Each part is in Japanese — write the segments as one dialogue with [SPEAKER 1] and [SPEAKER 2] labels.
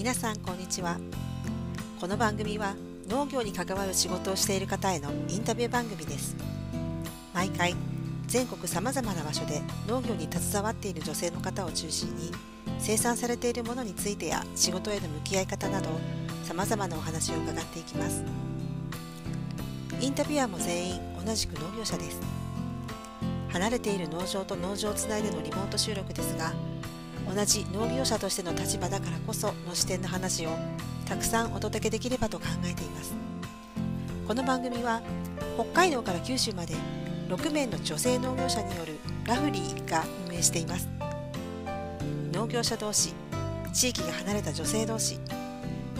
[SPEAKER 1] 皆さんこんにちは。この番組は農業に関わる仕事をしている方へのインタビュー番組です。毎回全国さまざまな場所で農業に携わっている女性の方を中心に生産されているものについてや仕事への向き合い方などさまざまなお話を伺っていきます。インタビュアーも全員同じく農業者です。離れている農場と農場をつないでのリモート収録ですが同じ農業者としての立場だからこその視点の話をたくさんお届けできればと考えています。この番組は北海道から九州まで6名の女性農業者によるラフリーが運営しています。農業者同士地域が離れた女性同士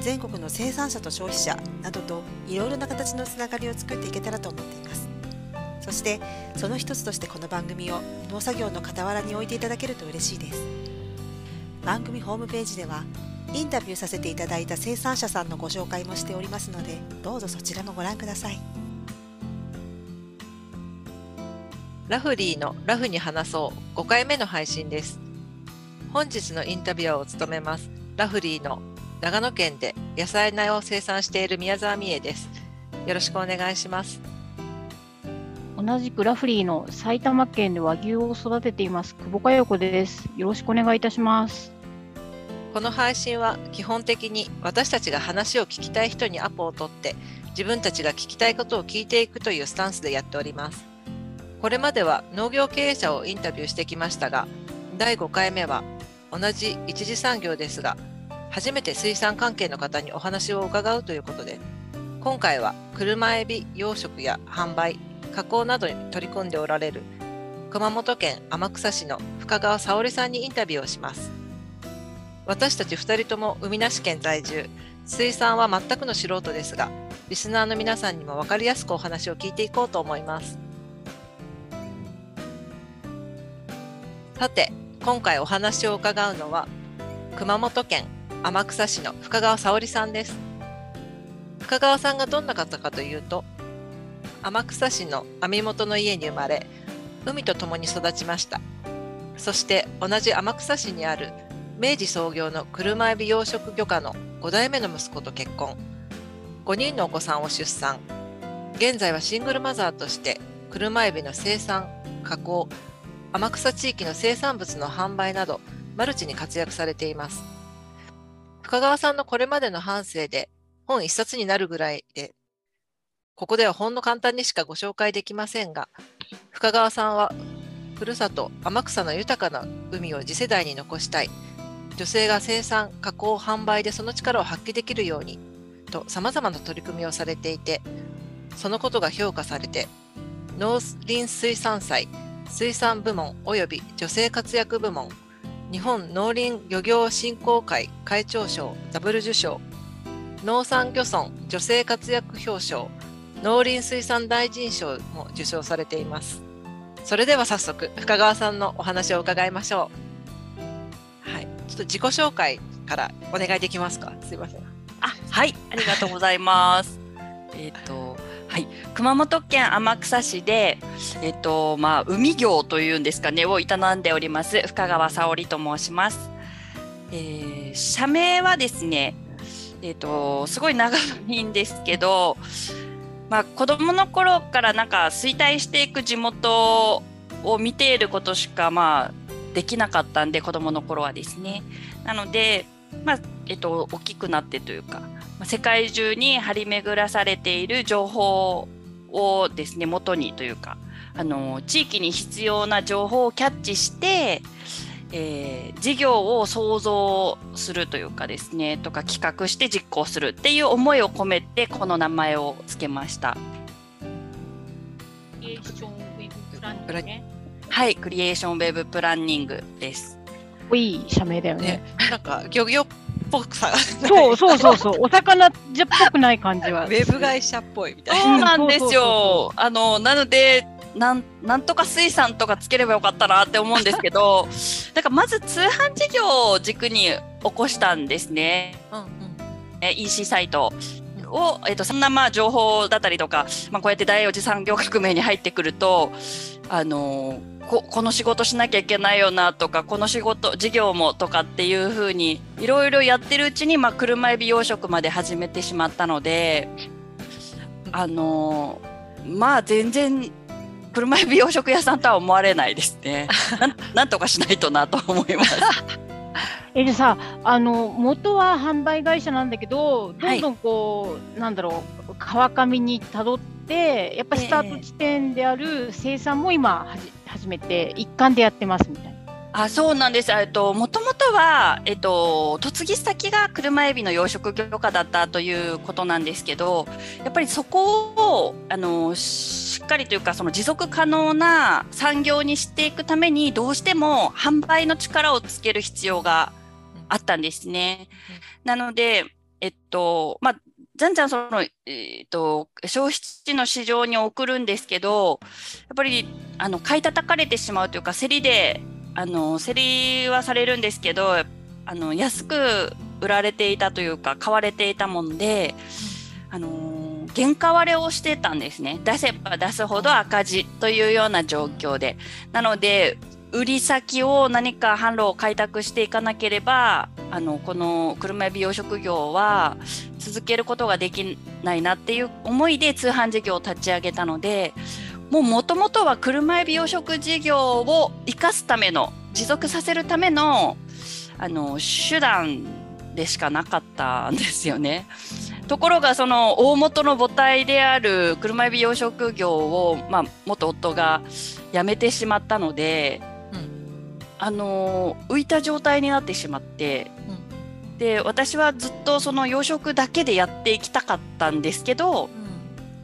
[SPEAKER 1] 全国の生産者と消費者などといろいろな形のつながりを作っていけたらと思っています。そしてその一つとしてこの番組を農作業の傍らに置いていただけると嬉しいです。番組ホームページではインタビューさせていただいた生産者さんのご紹介もしておりますのでどうぞそちらもご覧ください。
[SPEAKER 2] ラフリーのラフに話そう5回目の配信です。本日のインタビュアーを務めますラフリーの長野県で野菜苗を生産している宮沢美恵です。よろしくお願いします。
[SPEAKER 3] 同じくラフリーの埼玉県で和牛を育てています。久保佳代子です。よろしくお願いいたします。
[SPEAKER 2] この配信は基本的に私たちが話を聞きたい人にアポを取って自分たちが聞きたいことを聞いていくというスタンスでやっております。これまでは農業経営者をインタビューしてきましたが第5回目は同じ一次産業ですが初めて水産関係の方にお話を伺うということで今回は車エビ養殖や販売加工などに取り組んでおられる。熊本県天草市の深川沙織さんにインタビューをします。私たち2人とも海なし県在住。水産は全くの素人ですがリスナーの皆さんにも分かりやすくお話を聞いていこうと思います。さて今回お話を伺うのは熊本県天草市の深川沙織さんです。深川さんがどんな方かというと天草市の網元の家に生まれ海と共に育ちました。そして同じ天草市にある明治創業の車エビ養殖漁家の5代目の息子と結婚。5人のお子さんを出産。現在はシングルマザーとして車エビの生産加工天草地域の生産物の販売などマルチに活躍されています。深川さんのこれまでの半生で本一冊になるぐらいでここではほんの簡単にしかご紹介できませんが、深川さんは、ふるさと天草の豊かな海を次世代に残したい、女性が生産、加工、販売でその力を発揮できるように、と様々な取り組みをされていて、そのことが評価されて、農林水産祭、水産部門及び女性活躍部門、日本農林漁業振興会会長賞ダブル受賞、農産漁村女性活躍表彰、農林水産大臣賞も受賞されています。それでは早速深川さんのお話を伺いましょう。はい。ちょっと自己紹介からお願いできますか？すいません。
[SPEAKER 4] あはい。ありがとうございます。えっとはい。熊本県天草市でえっとまあ海業というんですかねを営んでおります深川沙織と申します。えー、社名はですねえっとすごい長いんですけどまあ、子供の頃からなんか衰退していく地元を見ていることしかまあできなかったんで子供の頃はですね。なので、まあえっと、大きくなってというか、世界中に張り巡らされている情報をですね元にというかあの地域に必要な情報をキャッチしてえー、事業を創造するというかですねとか企画して実行するっていう思いを込めてこの名前を付けました。
[SPEAKER 3] クリエーションウェブプランニング、ね、
[SPEAKER 4] はいクリエーションウェブプランニングです。
[SPEAKER 3] いい社名だよね。ね
[SPEAKER 2] なんか漁業っぽくさ
[SPEAKER 3] そうそうそうそう お魚じゃっぽくない感じは。
[SPEAKER 2] ウェブ会社っぽいみたいな。
[SPEAKER 4] そうなんですよ。あのなのでなんなんとか水産とかつければよかったなって思うんですけど だからまず通販事業を軸に起こしたんですね、うんうん、EC サイトを、えっと、そんなまあ情報だったりとか、まあ、こうやって第四次産業革命に入ってくるとあのここの仕事しなきゃいけないよなとかこの仕事事業もとかっていうふうにいろいろやってるうちに、まあ、車エビ養殖まで始めてしまったのであのまあ全然車エビ養殖屋さんとは思われないですね。なんとかしないとなと思います。
[SPEAKER 3] えでさあの元は販売会社なんだけどどんどんこう、なんだろう川上にたどってやっぱスタート地点である生産も今はじ始めて一貫でやってますみたいな。
[SPEAKER 4] あそうなんです。えっと、もともとは、えっと、嫁ぎ先が車エビの養殖業家だったということなんですけど、やっぱりそこを、あの、しっかりというか、その持続可能な産業にしていくために、どうしても販売の力をつける必要があったんですね。なので、えっと、まあ、じゃんじゃんその、えっと、消費地の市場に送るんですけど、やっぱり、あの、買い叩かれてしまうというか、競りで、あの競りはされるんですけどあの安く売られていたというか買われていたもんで、あの原価割れをしてたんですね。出せば出すほど赤字というような状況で。なので売り先を何か販路を開拓していかなければあのこの車エビ養殖業は続けることができないなっていう思いで通販事業を立ち上げたのでもうもともとは車エビ養殖事業を生かすための持続させるためのあの手段でしかなかったんですよね。ところがその大元の母体である車エビ養殖業を、まあ、元夫が辞めてしまったので、
[SPEAKER 2] うん。
[SPEAKER 4] あの浮いた状態になってしまって、で私はずっとその養殖だけでやっていきたかったんですけど、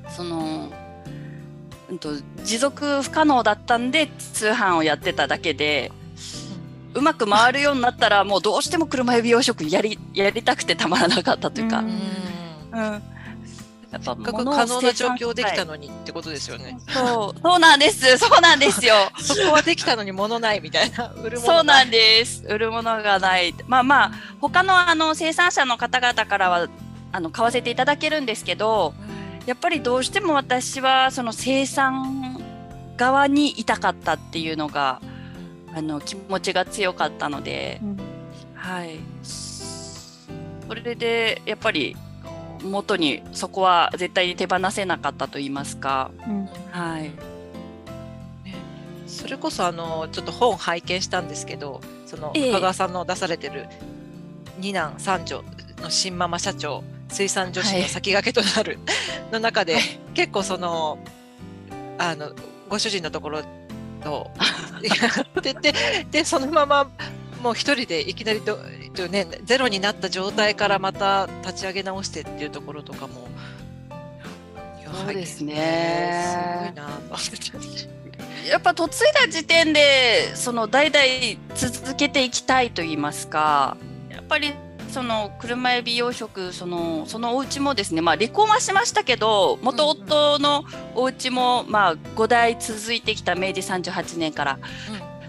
[SPEAKER 4] その、うんと、持続不可能だったんで通販をやってただけで、うまく回るようになったらもうどうしても車エビ養殖やりやりたくてたまらなかったというか、
[SPEAKER 3] う
[SPEAKER 4] うん。ん
[SPEAKER 2] うん。
[SPEAKER 4] やっぱ
[SPEAKER 2] 可能な状況できたのにってことですよね。
[SPEAKER 4] そう。そうなんです。そうなんですよ。
[SPEAKER 2] そこはできたのに物ないみたいな。売るも
[SPEAKER 4] そうなんです。売るものがない。まあまあ他のあの生産者の方々からはあの買わせていただけるんですけどやっぱりどうしても私はその生産側にいたかったっていうのがあの気持ちが強かったので、
[SPEAKER 3] うん。
[SPEAKER 4] はい、それでやっぱり元にそこは絶対に手放せなかったと言いますか、
[SPEAKER 3] うん。
[SPEAKER 4] はい、
[SPEAKER 2] それこそあのちょっと本拝見したんですけどその
[SPEAKER 4] ええ。
[SPEAKER 2] 深川さんの出されてる二男三女の新ママ社長水産女子の先駆けとなる、の中で、結構そのあのご主人のところとやってて でそのままもう一人でいきなりど、ね、ゼロになった状態からまた立ち上げ直してっていうところとかも。
[SPEAKER 4] そうですね
[SPEAKER 2] すごいな
[SPEAKER 4] やっぱ嫁いだ時点でその代々続けていきたいと言いますかやっぱりその車エビ養殖そのそのお家もですねまあ離婚はしましたけど元夫のお家もまあ5代続いてきた明治38年から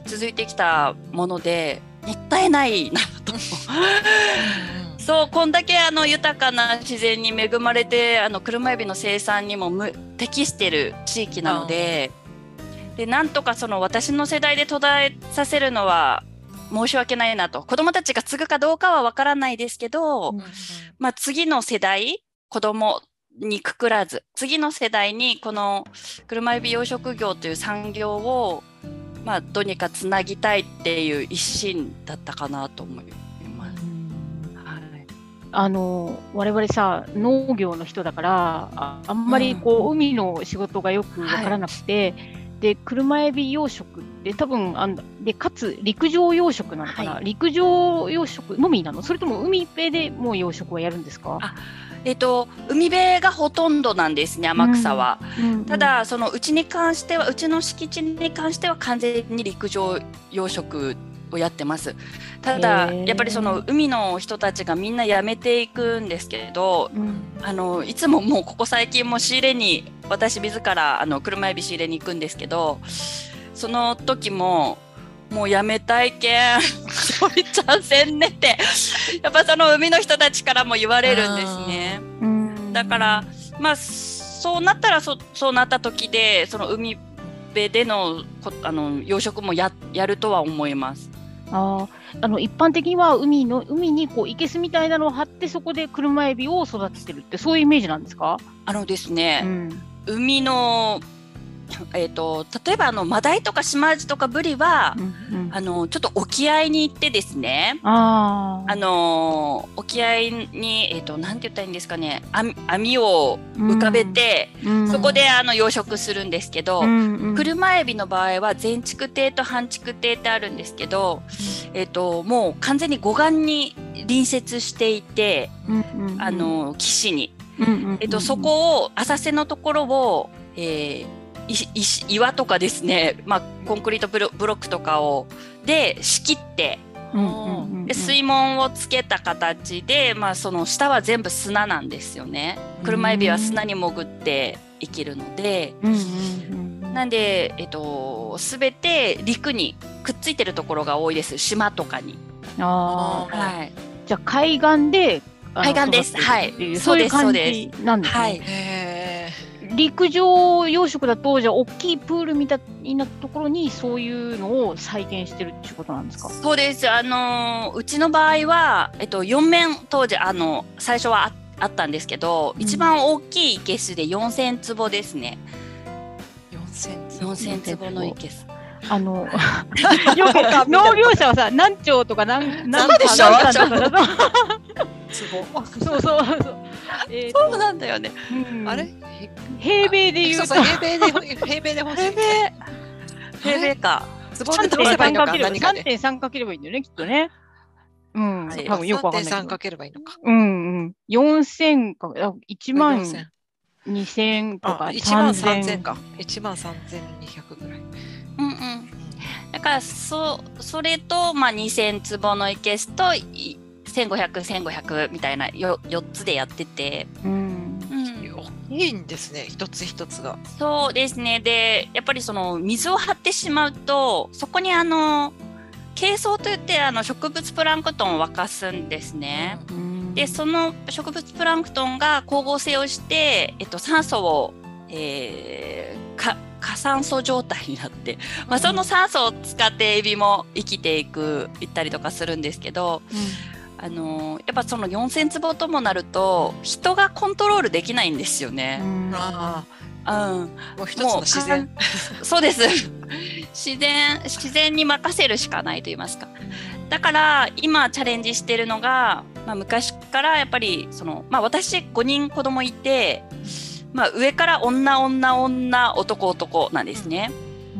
[SPEAKER 4] 続いてきたものでもったいないなと。そうこんだけあの豊かな自然に恵まれてあの車エビの生産にもむ適してる地域なのででなんとかその私の世代で途絶えさせるのは申し訳ないなと。子供たちが継ぐかどうかは分からないですけど、
[SPEAKER 3] うん
[SPEAKER 4] まあ、次の世代子供にくくらず次の世代にこの車エビ養殖業という産業を、まあ、どうにかつなぎたいっていう一心だったかなと思います。はい
[SPEAKER 3] あの我々さ農業の人だからああんまりこう、海の仕事がよくわからなくて、で車エビ養殖って多分あんでかつ陸上養殖なのかな、
[SPEAKER 4] は
[SPEAKER 3] 陸上養殖のみなの？それとも海辺でもう養殖はやるんですか、
[SPEAKER 4] あえっと、海辺がほとんどなんですね天草は。
[SPEAKER 3] うん
[SPEAKER 4] ただそのうちに関してはうちの敷地に関しては完全に陸上養殖をやってます。ただやっぱりその海の人たちがみんな辞めていくんですけど
[SPEAKER 3] うん。
[SPEAKER 4] あのいつももうここ最近も仕入れに私自らあの車エビ仕入れに行くんですけどその時ももうやめたいけん そりちゃんせんねって やっぱその海の人たちからも言われるんですね。
[SPEAKER 3] うん
[SPEAKER 4] だからまあそうなったらそそうなった時でその海辺でのこあの養殖もややるとは思います。
[SPEAKER 3] あーあの一般的には海の海にこういけすみたいなのを張ってそこで車エビを育ててるってそういうイメージなんですか？
[SPEAKER 4] あのですね、
[SPEAKER 3] うん
[SPEAKER 4] 海のえー、と例えばあのマダイとかシマアジとかブリは、
[SPEAKER 3] うんうん。
[SPEAKER 4] あのちょっと沖合に行ってですね
[SPEAKER 3] あー。
[SPEAKER 4] あの沖合に、えー、となんて言ったらいいんですかね網網を浮かべて、
[SPEAKER 3] うん。
[SPEAKER 4] そこであの養殖するんですけど、
[SPEAKER 3] うんうん。
[SPEAKER 4] 車エビの場合は全築艇と半築艇ってあるんですけど、えっともう完全に護岸に隣接していて、
[SPEAKER 3] うんうんうん。
[SPEAKER 4] あの岸に、
[SPEAKER 3] うんうんうん
[SPEAKER 4] えっとそこを浅瀬のところを、えー岩とかですね、まあ、コンクリートブロブロックとかをで仕切って
[SPEAKER 3] うんうんうんうん
[SPEAKER 4] で水門をつけた形で、まあ、その下は全部砂なんですよね。車エビは砂に潜って生きるので、
[SPEAKER 3] うんうんうん
[SPEAKER 4] なんで、えっと、すべて陸にくっついてるところが多いです。島とかに。
[SPEAKER 3] あー
[SPEAKER 4] はい。
[SPEAKER 3] じゃあ海岸で
[SPEAKER 4] 海岸ですはい
[SPEAKER 3] そういう感
[SPEAKER 4] そう
[SPEAKER 3] じなんですね。
[SPEAKER 4] はい。
[SPEAKER 2] へ
[SPEAKER 3] 陸上養殖だとじゃあ大きいプールみたいなところにそういうのを再現してるっていうことなんですか？
[SPEAKER 4] そうです。あのーうちの場合は、えっと、4面当時、あの、最初はああったんですけど、
[SPEAKER 3] うん
[SPEAKER 4] 一番大きい生けすで4000坪ですね。
[SPEAKER 2] ー4センチ。
[SPEAKER 4] 4000坪の生けす。
[SPEAKER 3] あの よく農業者はさ何丁とか何何
[SPEAKER 2] そうでしょ？
[SPEAKER 3] 何単とか。そうそうそう。え
[SPEAKER 4] そうなんだよね。
[SPEAKER 3] うん
[SPEAKER 2] あれ？
[SPEAKER 3] 平米で言うと
[SPEAKER 2] 平米で平米で欲しい。
[SPEAKER 4] 平米か。
[SPEAKER 2] つぼで取せばいいのか
[SPEAKER 3] 3
[SPEAKER 2] 何かで。
[SPEAKER 3] 3.3かければいいんだよねきっとね。うん、
[SPEAKER 4] はい
[SPEAKER 3] 多分よくわかんないけ
[SPEAKER 2] 3.3
[SPEAKER 3] ど
[SPEAKER 2] か。ければいいのか。
[SPEAKER 3] うんうん。4000か、あ1万
[SPEAKER 2] 4000
[SPEAKER 3] 2000とか
[SPEAKER 2] あ、1万
[SPEAKER 3] 3000
[SPEAKER 2] 3000か。1万3200ぐらい。
[SPEAKER 4] うんうん。だから、そ、それと、まあ、2000坪の生けすと、い1500、1500みたいなよ4つでやってて。
[SPEAKER 3] うん。
[SPEAKER 4] うん。
[SPEAKER 2] 大きいんですね、一つ一つが。
[SPEAKER 4] そうですね。で、やっぱりその水を張ってしまうと、そこにあの、珪藻といってあの植物プランクトンを沸かすんですね。
[SPEAKER 3] うん
[SPEAKER 4] で、その植物プランクトンが光合成をして、えっと、酸素を、えーか過酸素状態になって、まあ、その酸素を使ってエビも生きていく、いったりとかするんですけど、あのやっぱその4000坪ともなると、人がコントロールできないんですよ
[SPEAKER 3] う
[SPEAKER 4] ね。
[SPEAKER 3] ん
[SPEAKER 2] あ
[SPEAKER 4] うん。
[SPEAKER 2] あ、もう一つの自然。
[SPEAKER 4] そうです。自然、自然に任せるしかないと言いますか。だから、今チャレンジしてるのが、まあ、昔からやっぱり、その、まあ、私5人子供いて、まあ、上から女、女、女、男、男なんですね。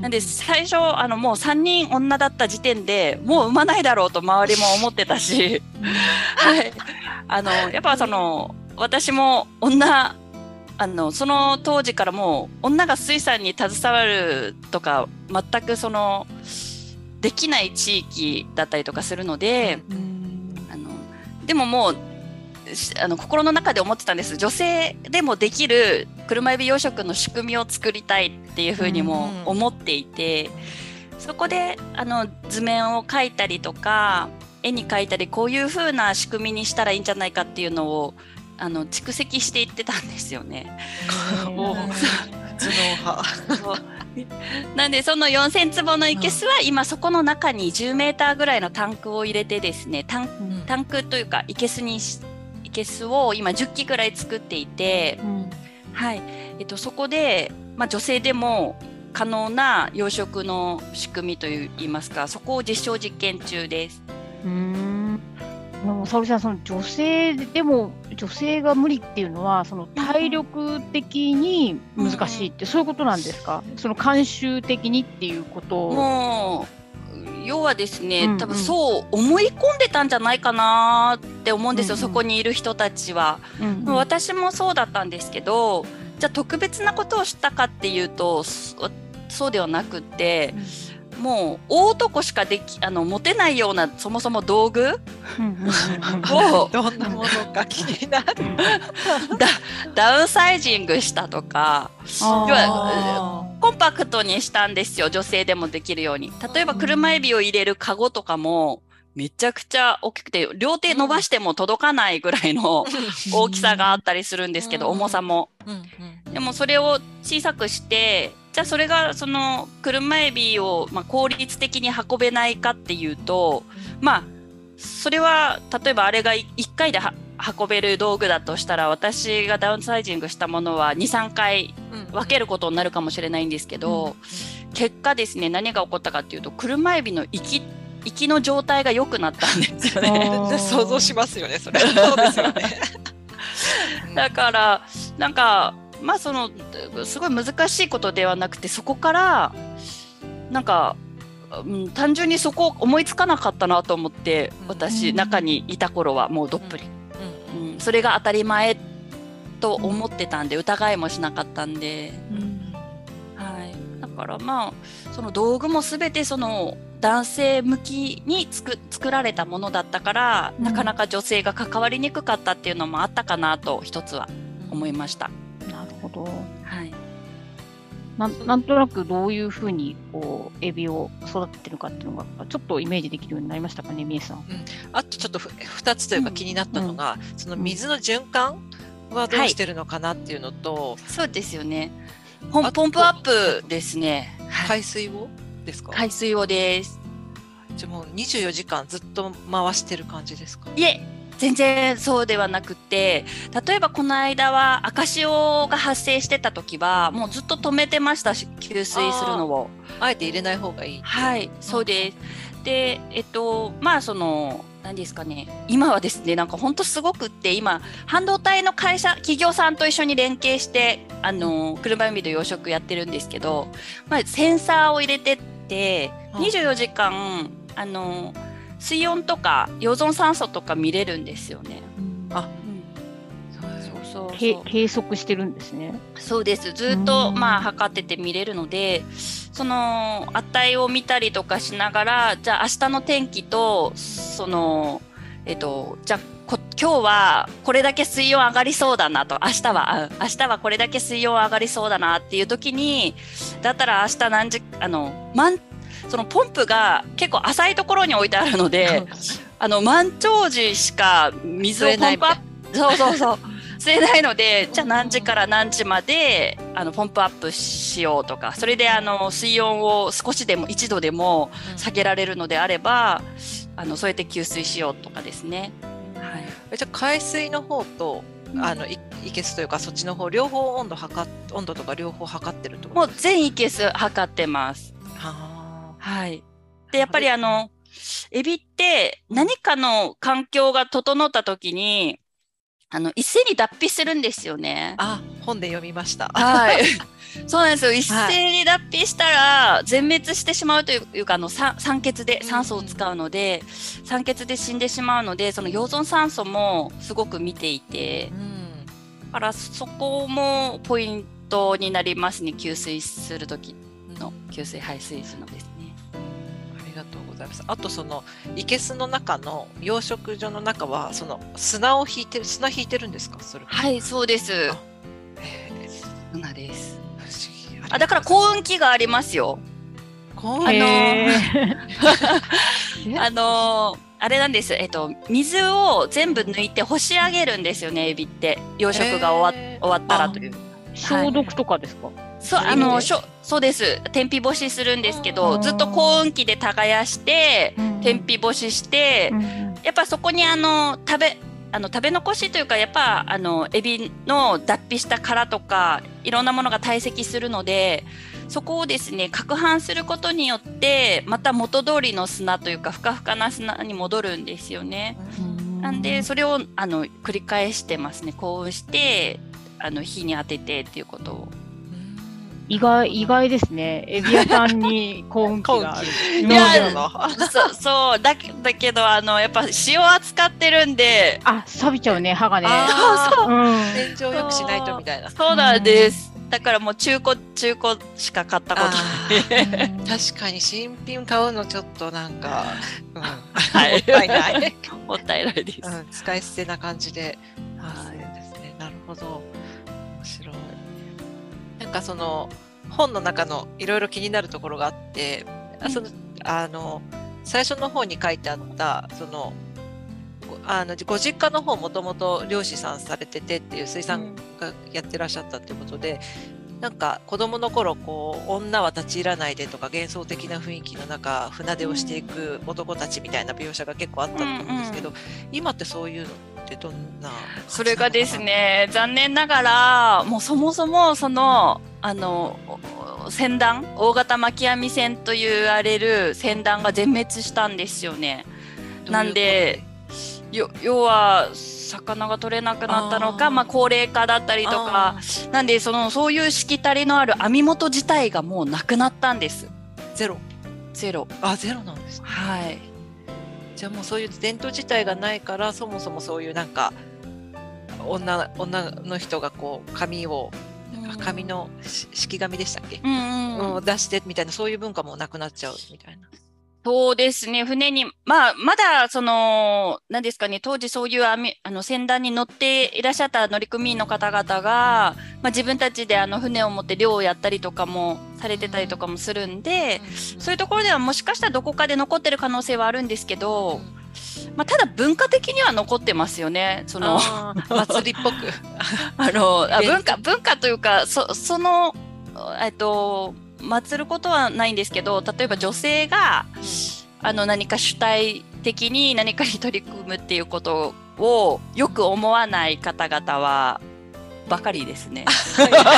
[SPEAKER 4] なんで、最初、あの、もう3人女だった時点でもう産まないだろうと周りも思ってたし、はい。あの、やっぱその、私も女、あの、その当時からもう女が水産に携わるとか、全くその、できない地域だったりとかするので、
[SPEAKER 3] うん。
[SPEAKER 4] あの、でももう、しあの心の中で思ってたんです。女性でもできる車エビ養殖の仕組みを作りたいっていうふうにも
[SPEAKER 2] うん
[SPEAKER 4] 思っていて、そこであの図面を描いたりとか絵に描いたりこういうふうな仕組みにしたらいいんじゃないかっていうのをあの蓄積していってたんですよね。なんでその4000坪の生けすは今そこの中に10メーターぐらいのタンクを入れてですねタンクというか生けすにし生けすを今10基ぐらい作っていて、
[SPEAKER 3] うん
[SPEAKER 4] はい。えっと、そこで、まあ、女性でも可能な養殖の仕組みといいますかそこを実証実験中です。
[SPEAKER 3] うん。沙織さん、その女性でも女性が無理っていうのは、その体力的に難しいって、そういうことなんですか、その慣習的にっていうこと
[SPEAKER 4] もう要はですね、
[SPEAKER 3] うんうん。
[SPEAKER 4] 多分そう思い込んでたんじゃないかなって思うんですよ、
[SPEAKER 3] うんうん。
[SPEAKER 4] そこにいる人たちは。
[SPEAKER 3] うんうん。
[SPEAKER 4] 私もそうだったんですけどじゃあ特別なことをしたかっていうとそそうではなくってもう大男しかできあの持てないようなそもそも道具を
[SPEAKER 2] どんなものか気になる。
[SPEAKER 4] ダダウンサイジングしたとか要はコンパクトにしたんですよ女性でもできるように。例えば車エビを入れるカゴとかもめちゃくちゃ大きくて、両手伸ばしても届かないぐらいの大きさがあったりするんですけど、
[SPEAKER 2] うん。
[SPEAKER 4] 重さも。でもそれを小さくして、じゃあそれがその車エビをまあ効率的に運べないかっていうと、まあそれは例えばあれが1回では運べる道具だとしたら私がダウンサイジングしたものは23回
[SPEAKER 2] うん
[SPEAKER 4] 分けることになるかもしれないんですけど、結果ですね何が起こったかっていうと車エビの行き行きの状態が良くなったんですよね。
[SPEAKER 2] 想像しますよね、それ。そうですよね。
[SPEAKER 4] だからなんかまあそのすごい難しいことではなくてそこからなんか、うん、単純にそこ思いつかなかったなと思って
[SPEAKER 2] うん。
[SPEAKER 4] 私中にいた頃はもうどっぷり、
[SPEAKER 2] うん。
[SPEAKER 4] うん、それが当たり前と思ってたんで疑いもしなかったんで、はい、だからまあその道具も全てその男性向きに作作られたものだったから、
[SPEAKER 3] うん。
[SPEAKER 4] なかなか女性が関わりにくかったっていうのもあったかなと一つは思いました。
[SPEAKER 3] ど。
[SPEAKER 4] はい、
[SPEAKER 3] なんなんとなくどういうふうにこうエビを育ててるかっていうのがちょっとイメージできるようになりましたかね、みえさん。
[SPEAKER 2] あとちょっとふ2つというか気になったのが、その水の循環はどうしてるのかなっていうのと、
[SPEAKER 4] そうですよね。ポンポンプアップですね。はい、
[SPEAKER 2] 海水をですか、
[SPEAKER 4] 海水用です。
[SPEAKER 2] じゃあもう24時間ずっと回してる感じですか？
[SPEAKER 4] いえ、全然そうではなくて、例えばこの間は赤潮が発生してた時は、もうずっと止めてましたし、給水するのを。
[SPEAKER 2] あえて入れない方がいい。
[SPEAKER 4] はい、そうです。で、えっと、まあ、その、何ですかね、今はですね、なんか本当すごくって、今、半導体の会社、企業さんと一緒に連携して、あの、車海で養殖やってるんですけど、まあ、センサーを入れてって、
[SPEAKER 2] うん
[SPEAKER 4] 24時間、あの、水温とか溶存酸素とか見れるんですよね。
[SPEAKER 2] あ
[SPEAKER 4] うん、そうそう
[SPEAKER 3] け
[SPEAKER 4] そう。
[SPEAKER 3] 計測してるんですね。
[SPEAKER 4] そうです。ずっと、
[SPEAKER 3] うん
[SPEAKER 4] まあ、測ってて見れるので、その値を見たりとかしながら、じゃあ明日の天気と、その、えっと、じゃあこ今日はこれだけ水温上がりそうだなと、明日は、あ明日はこれだけ水温上がりそうだなっていう時に、だったら明日何時、あの、満、そのポンプが結構浅いところに置いてあるので、あの、満潮時しか水をポンプアップ、そうそうそう。吸えないので、じゃあ何時から何時まであのポンプアップしようとか、それであの水温を少しでも1度でも下げられるのであれば、あのそうやって給水しようとかですね。はい。
[SPEAKER 2] えじゃあ海水の方とあのいいけすというかそっちの方両方温度測っ温度とか両方測ってると
[SPEAKER 4] もう全いけす測ってます。
[SPEAKER 2] は
[SPEAKER 4] はい。で、やっぱりあの、エビって何かの環境が整った時に、あの、一斉に脱皮するんですよね。
[SPEAKER 2] あ本で読みました。
[SPEAKER 4] はい。そうなんですよ。一斉に脱皮したら全滅してしまうというか、あの酸酸欠で酸素を使うので、酸欠で死んでしまうので、その溶存酸素もすごく見ていて
[SPEAKER 2] う、ん
[SPEAKER 4] だからそこもポイントになりますね。給水する時の給水排水時のです
[SPEAKER 2] がとうございます。あとそのいけすの中の養殖所の中はその砂を引いてる砂引いてるんですか？それ。
[SPEAKER 4] はい、そうです。
[SPEAKER 2] へー
[SPEAKER 4] そうです。あ、だから幸運期がありますよ。あの あのーあれなんです。えっと、水を全部抜いて干し上げるんですよね、エビって。養殖が終わ,、終わったらという。
[SPEAKER 3] 消毒とかですか？
[SPEAKER 4] そう、あ
[SPEAKER 2] そういう意味で
[SPEAKER 4] の、しょそうです。天日干しするんですけ
[SPEAKER 3] あ
[SPEAKER 4] ど、
[SPEAKER 3] ー
[SPEAKER 4] ずっと高運期で耕して、天日干しして、
[SPEAKER 3] うんうん
[SPEAKER 4] やっぱそこにあの、食べ、あの食べ残しというかやっぱあのエビの脱皮した殻とかいろんなものが堆積するのでそこをですね攪拌することによってまた元通りの砂というかふかふかな砂に戻るんですよね。なんでそれをあの繰り返してますね高温してあの火に当ててっていうことを。
[SPEAKER 3] 意外意外ですね。エビ屋さんに幸運期がある。
[SPEAKER 2] い
[SPEAKER 3] 今まで
[SPEAKER 2] や
[SPEAKER 3] の
[SPEAKER 4] そそうだけだけどあのやっぱ塩扱ってるんで
[SPEAKER 3] あ、錆びちゃうね、歯がね。
[SPEAKER 2] あー
[SPEAKER 3] うん。
[SPEAKER 2] 天井よくしないとみたいな。
[SPEAKER 4] そうなんです。だからもう中古中古しか買ったことない。
[SPEAKER 2] 確かに新品買うのちょっとなんか、うん、
[SPEAKER 4] はい
[SPEAKER 2] もったいない、
[SPEAKER 4] もったいないです。
[SPEAKER 2] うん、使い捨てな感じで、
[SPEAKER 4] はい
[SPEAKER 2] そうですねなるほどなんかその本の中のいろいろ気になるところがあって、あそのあの最初の方に書いてあったそのごあのご実家の方もともと漁師さんされててっていう水産がやってらっしゃったってことで、なんか子供の頃こう女は立ち入らないでとか幻想的な雰囲気の中船出をしていく男たちみたいな描写が結構あったと思うんですけど、今ってそういうのってどんな
[SPEAKER 4] それがですね残念ながらもうそもそもそのあの船団大型巻き網船と言われる船団が全滅したんですよね。なんでよ要は魚が取れなくなったのかまあ、高齢化だったりとかなんでそのそういうしきたりのある網元自体がもうなくなったんです。
[SPEAKER 2] ゼロ？
[SPEAKER 4] ゼロ。
[SPEAKER 2] あゼロなんですね。
[SPEAKER 4] はい
[SPEAKER 2] じゃあもうそういう伝統自体がないからそもそもそういうなんか女女の人がこう紙をあ紙のし式紙でしたっけ、
[SPEAKER 4] うん。うん
[SPEAKER 2] 出してみたいなそういう文化もなくなっちゃうみたいな。
[SPEAKER 4] そうですね、船に、まあ、まだ、その、何ですかね、当時そういう網あの船団に乗っていらっしゃった乗組員の方々が、まあ、自分たちであの船を持って漁をやったりとかもされてたりとかもするんで、そういうところではもしかしたらどこかで残ってる可能性はあるんですけど、まあ、ただ文化的には残ってますよね。その、
[SPEAKER 2] 祭りっぽく。
[SPEAKER 4] あの、文化、文化というか、そ、その、えっと、祀ることはないんですけど、例えば女性が、あの、何か主体的に何かに取り組むっていうことをよく思わない方々は、ばかりですね。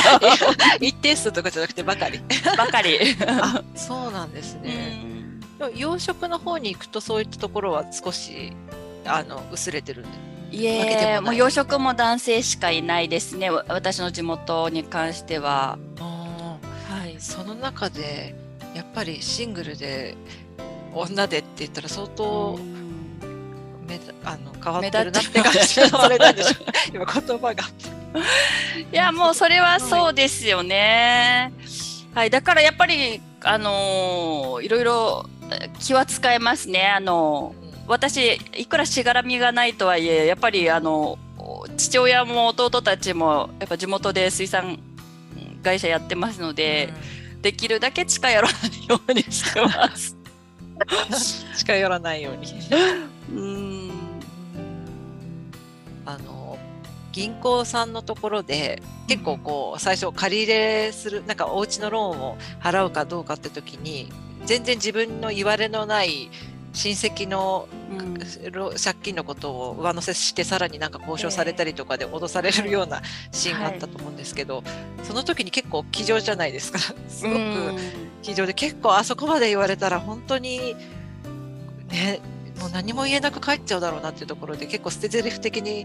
[SPEAKER 2] 一定数とかじゃなくてばかり。
[SPEAKER 4] ばかり。
[SPEAKER 2] あそうなんです
[SPEAKER 4] う
[SPEAKER 2] ね。
[SPEAKER 4] ん
[SPEAKER 2] でも養殖の方に行くとそういったところは少しあの薄れてるんで。い
[SPEAKER 4] え、もう養殖も男性しかいないですね。わ私の地元に関しては。はい。
[SPEAKER 2] その中でやっぱりシングルで女でって言ったら相当目立あの変わってるなって感じそれなんでしょう 今言葉が。
[SPEAKER 4] いや、もうそれはそうですよね。はい、だからやっぱり、あのーいろいろえ気は使えますね。あのー私、いくらしがらみがないとはいえ、やっぱり、あの父親も弟たちも、やっぱ地元で水産会社やってますので、できるだけ近寄らないようにしてます。
[SPEAKER 2] 近寄らないように。
[SPEAKER 4] うん。
[SPEAKER 2] あの銀行さんのところで結構こう最初借り入れするなんかお家のローンを払うかどうかって時に全然自分の言われのない親戚の
[SPEAKER 4] うん
[SPEAKER 2] ろ借金のことを上乗せしてさらになんか交渉されたりとかで脅されるようなシーンがあったと思うんですけど、その時に結構気丈じゃないですか。すごく。気丈で結構あそこまで言われたら本当にねもう何も言えなく帰っちゃうだろうなっていうところで結構捨て台詞的に言っ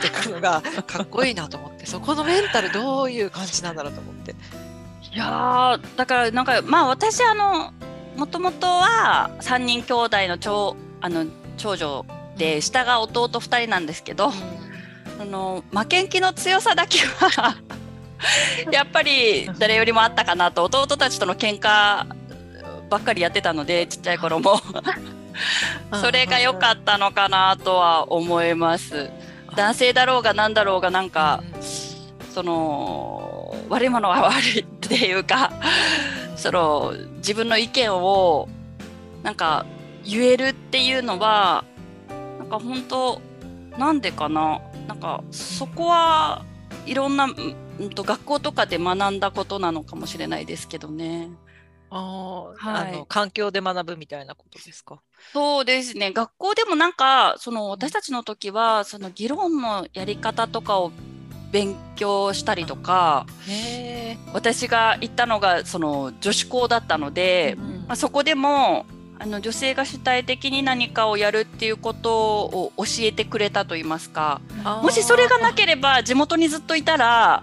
[SPEAKER 2] てくるのがかっこいいなと思って そこのメンタルどういう感じなんだろうと思って。
[SPEAKER 4] いやーだからなんかまあ私あのもともとは3人兄弟の長あの長女で下が弟2人なんですけど、あの負けん気の強さだけは やっぱり誰よりもあったかなと弟たちとの喧嘩ばっかりやってたのでちっちゃい頃も。それが良かったのかなとは思います。男性だろうが何だろうがなんかその悪いものは悪いっていうかその自分の意見をなんか言えるっていうのはなんか本当なんでかな？なんかそこはいろんな、うんうんと学校とかで学んだことなのかもしれないですけどね。
[SPEAKER 2] あー
[SPEAKER 4] はい
[SPEAKER 2] あの環境で学ぶみたいなことですか？
[SPEAKER 4] そうですね学校でもなんかその私たちの時はその議論のやり方とかを勉強したりとか
[SPEAKER 2] へ
[SPEAKER 4] 私が行ったのがその女子校だったので、まあ、そこでもあの女性が主体的に何かをやるっていうことを教えてくれたと言いますかもしそれがなければ地元にずっといたら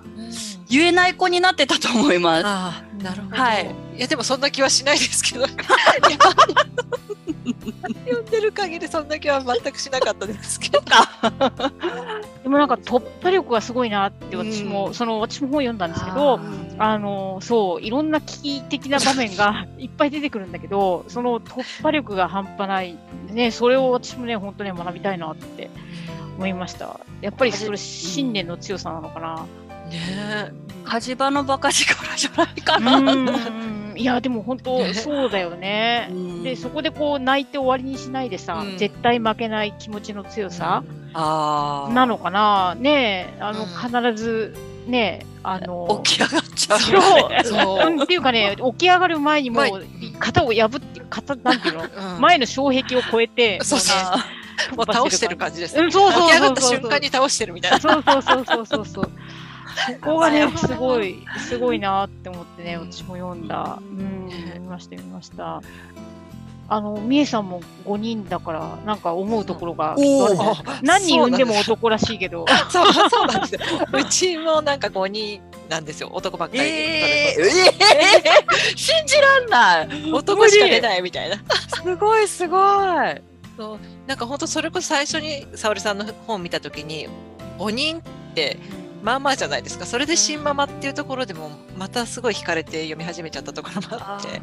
[SPEAKER 4] 言えない子になってたと思います。
[SPEAKER 2] ああなるほど。
[SPEAKER 4] はい
[SPEAKER 2] いやでもそんな気はしないですけど。読んでる限りそんな気は全くしなかったですけど。
[SPEAKER 3] でもなんか突破力がすごいなって私も、
[SPEAKER 2] うん
[SPEAKER 3] その私も本読んだんですけど、あのそういろんな危機的な場面が いっぱい出てくるんだけど、その突破力が半端ないね、それを私もね本当に学びたいなって思いました。やっぱりそれ信念の強さなのかな。
[SPEAKER 2] ね
[SPEAKER 4] 火事場のバカ力じゃないか
[SPEAKER 3] う
[SPEAKER 4] な。
[SPEAKER 3] んうん。うんいやでも本当そうだよね。でそこでこう泣いて終わりにしないでさ、
[SPEAKER 4] うん。
[SPEAKER 3] 絶対負けない気持ちの強さ
[SPEAKER 4] あー。
[SPEAKER 3] なのかな。ねえあの、必ずねあの
[SPEAKER 4] 起き上がっちゃう
[SPEAKER 3] そう。っていうかね起き上がる前にも
[SPEAKER 2] 前。
[SPEAKER 3] う型を破って型なんていうの？
[SPEAKER 2] うん。
[SPEAKER 3] 前の障壁を越えて
[SPEAKER 2] そうそう。
[SPEAKER 3] もう
[SPEAKER 2] 倒してる感じです。
[SPEAKER 3] うんそうそうそうそう
[SPEAKER 2] 起き上がった瞬間に倒してるみたいな。
[SPEAKER 3] そうそうそうそうそうそう。そこがねすごいすごいなって思ってね
[SPEAKER 2] うん
[SPEAKER 3] 私も読んだ。うん読みました読みました。あのみえさんも5人だからなんか思うところが何人産んでも男らしいけど。
[SPEAKER 2] そうそうなんですよ。うちもなんか5人なんですよ。男ばっかりで。
[SPEAKER 4] えー、えー、信じらんない。
[SPEAKER 2] 男しか出ないみたいな。
[SPEAKER 4] すごいすごい。
[SPEAKER 2] そうなんか本当それこそ最初に沙織さんの本見た時に5人ってまあまあじゃないですか。それで新ママっていうところでもまたすごい惹かれて読み始めちゃったところもあって。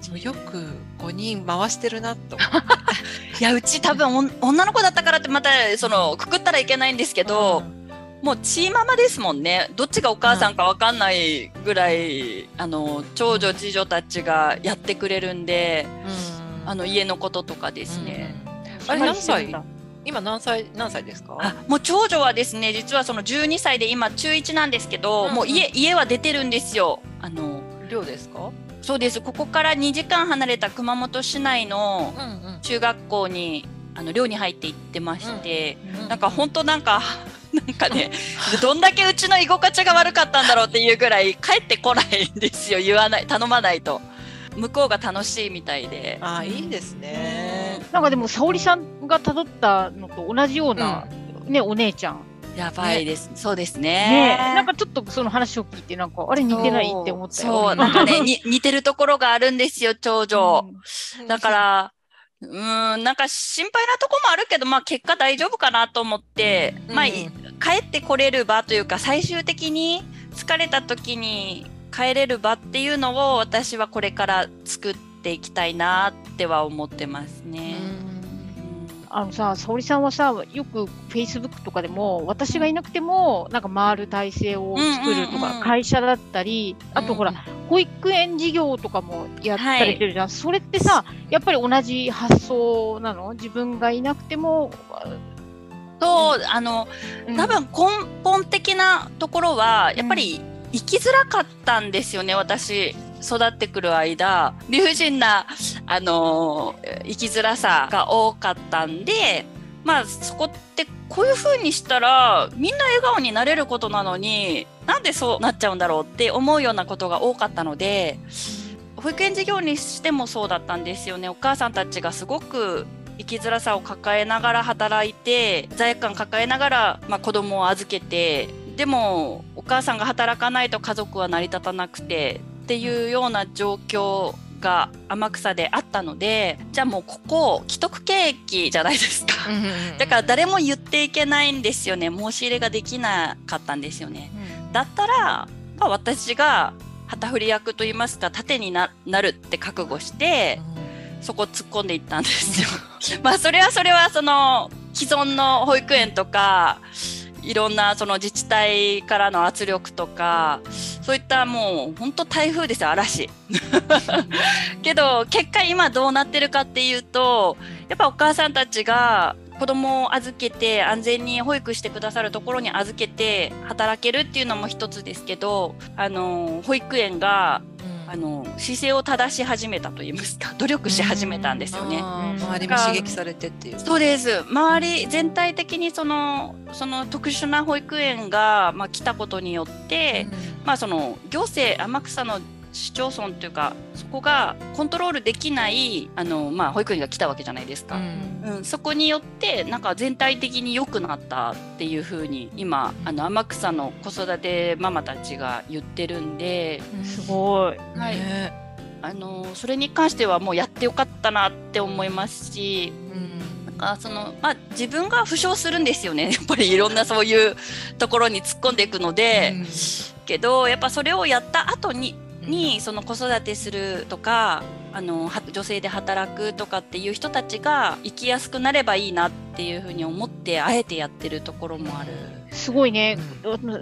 [SPEAKER 2] そうよく5人回してるなと
[SPEAKER 4] いやうち多分女の子だったからってまたそのくくったらいけないんですけど、もうチーママですもんね。どっちがお母さんかわかんないぐらい、あの長女次女たちがやってくれるんで、
[SPEAKER 2] うん。
[SPEAKER 4] あの家のこととかですね。
[SPEAKER 2] あれ何歳？今何歳何歳ですか？
[SPEAKER 4] あもう長女はですね実はその12歳で今中1なんですけど、
[SPEAKER 2] うんうん。
[SPEAKER 4] もう家家は出てるんですよ。あの
[SPEAKER 2] 寮ですか？
[SPEAKER 4] そうです。ここから2時間離れた熊本市内の
[SPEAKER 2] うんうん。
[SPEAKER 4] 中学校にあの寮に入って行ってまして、
[SPEAKER 2] うん。
[SPEAKER 4] なんか本当なんか なんかねどんだけうちの居心地が悪かったんだろうっていうぐらい帰ってこないんですよ。言わない頼まないと向こうが楽しいみたいで。
[SPEAKER 2] あいいですね。
[SPEAKER 3] なんかでも沙織さんが辿ったのと同じような、ねお姉ちゃん。
[SPEAKER 4] やばいです、そうです
[SPEAKER 3] ね。
[SPEAKER 4] ね。
[SPEAKER 3] なんかちょっとその話を聞いてなんかあれ似てないって思ったよ。
[SPEAKER 4] そうなんかね に似てるところがあるんですよ長女、
[SPEAKER 3] うん。
[SPEAKER 4] だからうーんなんか心配なとこもあるけどまあ結果大丈夫かなと思って、まあい帰ってこれる場というか最終的に疲れた時に帰れる場っていうのを私はこれから作っていきたいなっては思ってますね。
[SPEAKER 3] あのさ、沙織さんはさ、よく Facebook とかでも、私がいなくても、なんか回る体制を作るとか、
[SPEAKER 4] うんうんうん。
[SPEAKER 3] 会社だったり、あとほら、保育園事業とかもやったりしてるじゃん。それってさ、やっぱり同じ発想なの？自分がいなくても、
[SPEAKER 4] とあの
[SPEAKER 3] うん。
[SPEAKER 4] 多分根本的なところはやっぱり生きづらかったんですよね私育ってくる間。理不尽な、あの生きづらさが多かったんでまあそこってこういう風にしたらみんな笑顔になれることなのになんでそうなっちゃうんだろうって思うようなことが多かったので保育園事業にしてもそうだったんですよね。お母さんたちがすごく生きづらさを抱えながら働いて罪悪感抱えながら、まあ、子供を預けてでもお母さんが働かないと家族は成り立たなくてっていうような状況が天草であったのでじゃあもうここ既得権益じゃないですか。だから誰も言っていけないんですよね申し入れができなかったんですよね。だったら、まあ、私が旗振り役といいますか盾にななるって覚悟してそこ突っ込んでいったんですよ。まあそれはそれはその既存の保育園とかいろんなその自治体からの圧力とかそういったもう本当台風ですよ嵐。けど結果今どうなってるかっていうとやっぱお母さんたちが子供を預けて安全に保育してくださるところに預けて働けるっていうのも一つですけどあの保育園があの姿勢を正し始めたと言いますか努力し始めたんですよね。
[SPEAKER 2] 周りも刺激されてっていう。
[SPEAKER 4] そうです。周り全体的にそのその特殊な保育園が、まあ、来たことによって、まあ、その行政天草の市町村というかそこがコントロールできないあの、まあ、保育園が来たわけじゃないですか。うん、そこによってなんか全体的に良くなったっていう風に今あの天草の子育てママたちが言ってるんで、
[SPEAKER 3] すごい。
[SPEAKER 4] はい。
[SPEAKER 2] ね。
[SPEAKER 4] あのそれに関してはもうやってよかったなって思いますし
[SPEAKER 2] うん。
[SPEAKER 4] なんかその、まあ、自分が負傷するんですよね。やっぱりいろんなそういうところに突っ込んでいくので、けどやっぱそれをやった後ににその子育てするとかあの女性で働くとかっていう人たちが生きやすくなればいいなっていうふうに思ってあえてやってるところもある。
[SPEAKER 3] すごいね。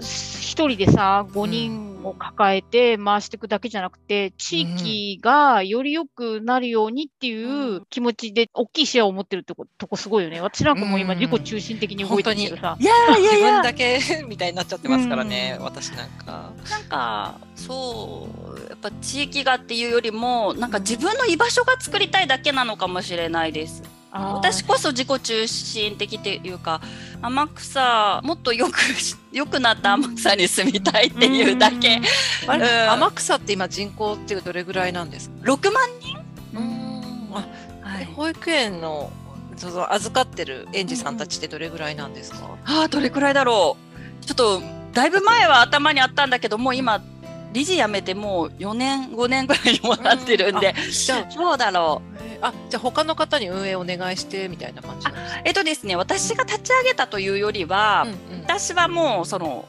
[SPEAKER 3] 一人でさ、5人を抱えて回していくだけじゃなくて、地域がより良くなるようにっていう気持ちで、大きい視野を持ってるとことこすごいよね。私なんかもう今、自己中心的に動いてるけどさ。
[SPEAKER 4] いやいやいや
[SPEAKER 2] 自分だけみたいになっちゃってますからね、私なんか。
[SPEAKER 4] なんかそうやっぱ地域がっていうよりもなんか自分の居場所が作りたいだけなのかもしれないです。私こそ自己中心的っていうか天草もっとよく 良くなった天草に住みたいっていうだけ。うん。
[SPEAKER 2] 天草って今人口ってどれぐらいなんです？か
[SPEAKER 4] 6万人、
[SPEAKER 2] あ
[SPEAKER 4] はい、
[SPEAKER 2] 保育園のその預かってる園児さんたちってどれぐらいなんですか、
[SPEAKER 4] あーどれくらいだろう。ちょっとだいぶ前は頭にあったんだけどもう今理事辞めてもう4年5年ぐらいにもなってるんで、
[SPEAKER 2] じゃあ。
[SPEAKER 4] どうだろう。
[SPEAKER 2] えーあじゃあ他の方に運営お願いしてみたいな感じなんですか？
[SPEAKER 4] えっとですね私が立ち上げたというよりは、
[SPEAKER 2] うんうん。
[SPEAKER 4] 私はもうその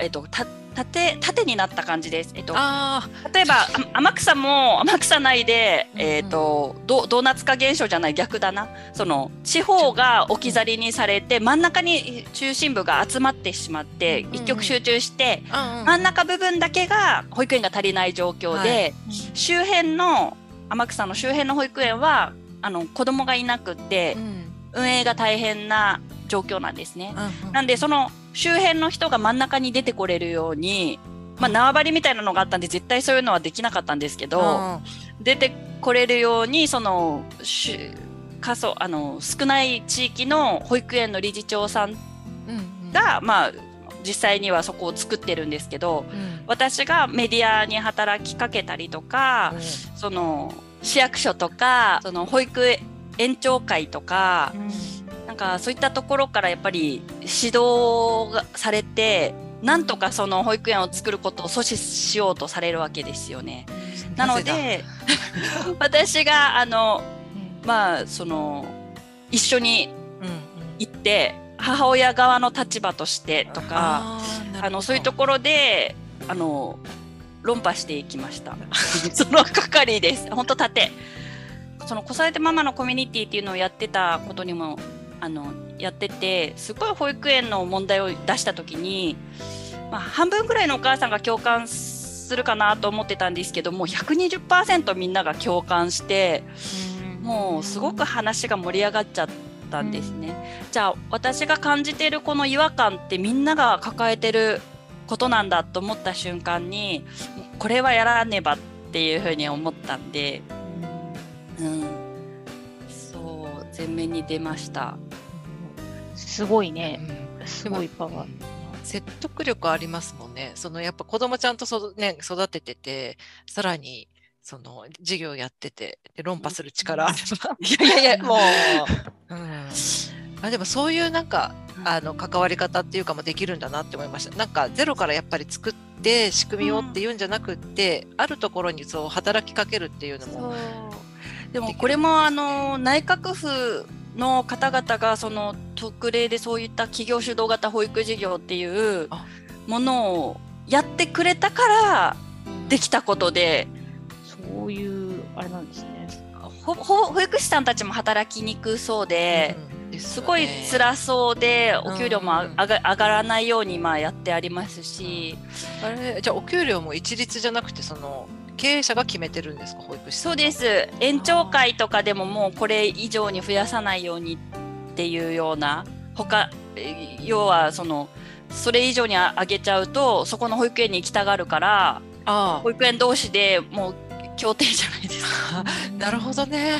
[SPEAKER 4] えっとた縦縦になった感じです。えっと
[SPEAKER 2] あ
[SPEAKER 4] 例えばあ天草も天草内で、
[SPEAKER 2] うんうん。
[SPEAKER 4] えっとドドーナツ化現象じゃない逆だな。その地方が置き去りにされて真ん中に中心部が集まってしまって
[SPEAKER 2] うん
[SPEAKER 4] 一極集中して
[SPEAKER 2] あ、
[SPEAKER 4] 真ん中部分だけが保育園が足りない状況で、周辺の天草の周辺の保育園はあの子供がいなくって
[SPEAKER 2] うん。
[SPEAKER 4] 運営が大変な状況なんですね。
[SPEAKER 2] うん
[SPEAKER 4] なんでその周辺の人が真ん中に出てこれるように、まあ、縄張りみたいなのがあったんで絶対そういうのはできなかったんですけど、出てこれるようにそのし過疎あの少ない地域の保育園の理事長さん
[SPEAKER 2] うんうん。
[SPEAKER 4] が、まあ、実際にはそこを作ってるんですけど
[SPEAKER 2] うん。
[SPEAKER 4] 私がメディアに働きかけたりとか、その市役所とかその保育園長会とか、なんかそういったところからやっぱり指導がされてなんとかその保育園を作ることを阻止しようとされるわけですよね。なので 私があのまあその一緒に行って母親側の立場としてとか
[SPEAKER 2] あ
[SPEAKER 4] のそういうところであの論破していきました。その係です。本当縦。その子育てママのコミュニティっていうのをやってたことにもあのやっててすごい保育園の問題を出した時に、まあ、半分ぐらいのお母さんが共感するかなと思ってたんですけどもう120%みんなが共感してもうすごく話が盛り上がっちゃったんですね。じゃあ私が感じてるこの違和感ってみんなが抱えてることなんだと思った瞬間にこれはやらねばっていうふうに思ったんで、うん、前面に出ました。
[SPEAKER 3] すごいね。
[SPEAKER 2] うん
[SPEAKER 3] すごいパワー。
[SPEAKER 2] 説得力ありますもんね。そのやっぱ子供ちゃんとそ、ね、育ててて、さらにその授業やってて、で論破する力。いやいやいや、もう。うん、あでもそういうなんかあの関わり方っていうかもできるんだなって思いました。なんかゼロからやっぱり作って仕組みをっていうんじゃなくって、あるところにそう働きかけるっていうのも。
[SPEAKER 4] でもこれもあの内閣府の方々がその特例でそういった企業主導型保育事業っていう
[SPEAKER 2] あ。
[SPEAKER 4] ものをやってくれたからできたことで。
[SPEAKER 3] そういう、あれなんですね。
[SPEAKER 4] 保育士さんたちも働きにくそうで、
[SPEAKER 2] うんです
[SPEAKER 4] すごい辛そうでお給料も上が上がらないようにまあやってありますし、
[SPEAKER 2] あれじゃあお給料も一律じゃなくてその経営者が決めてるんですか？保育士
[SPEAKER 4] そうです。園長会とかでももうこれ以上に増やさないようにっていうような他え要はそのそれ以上にあ上げちゃうとそこの保育園に行きたがるから
[SPEAKER 2] あ
[SPEAKER 4] 保育園同士でもう協定じゃないですか。
[SPEAKER 2] あ なるほどね。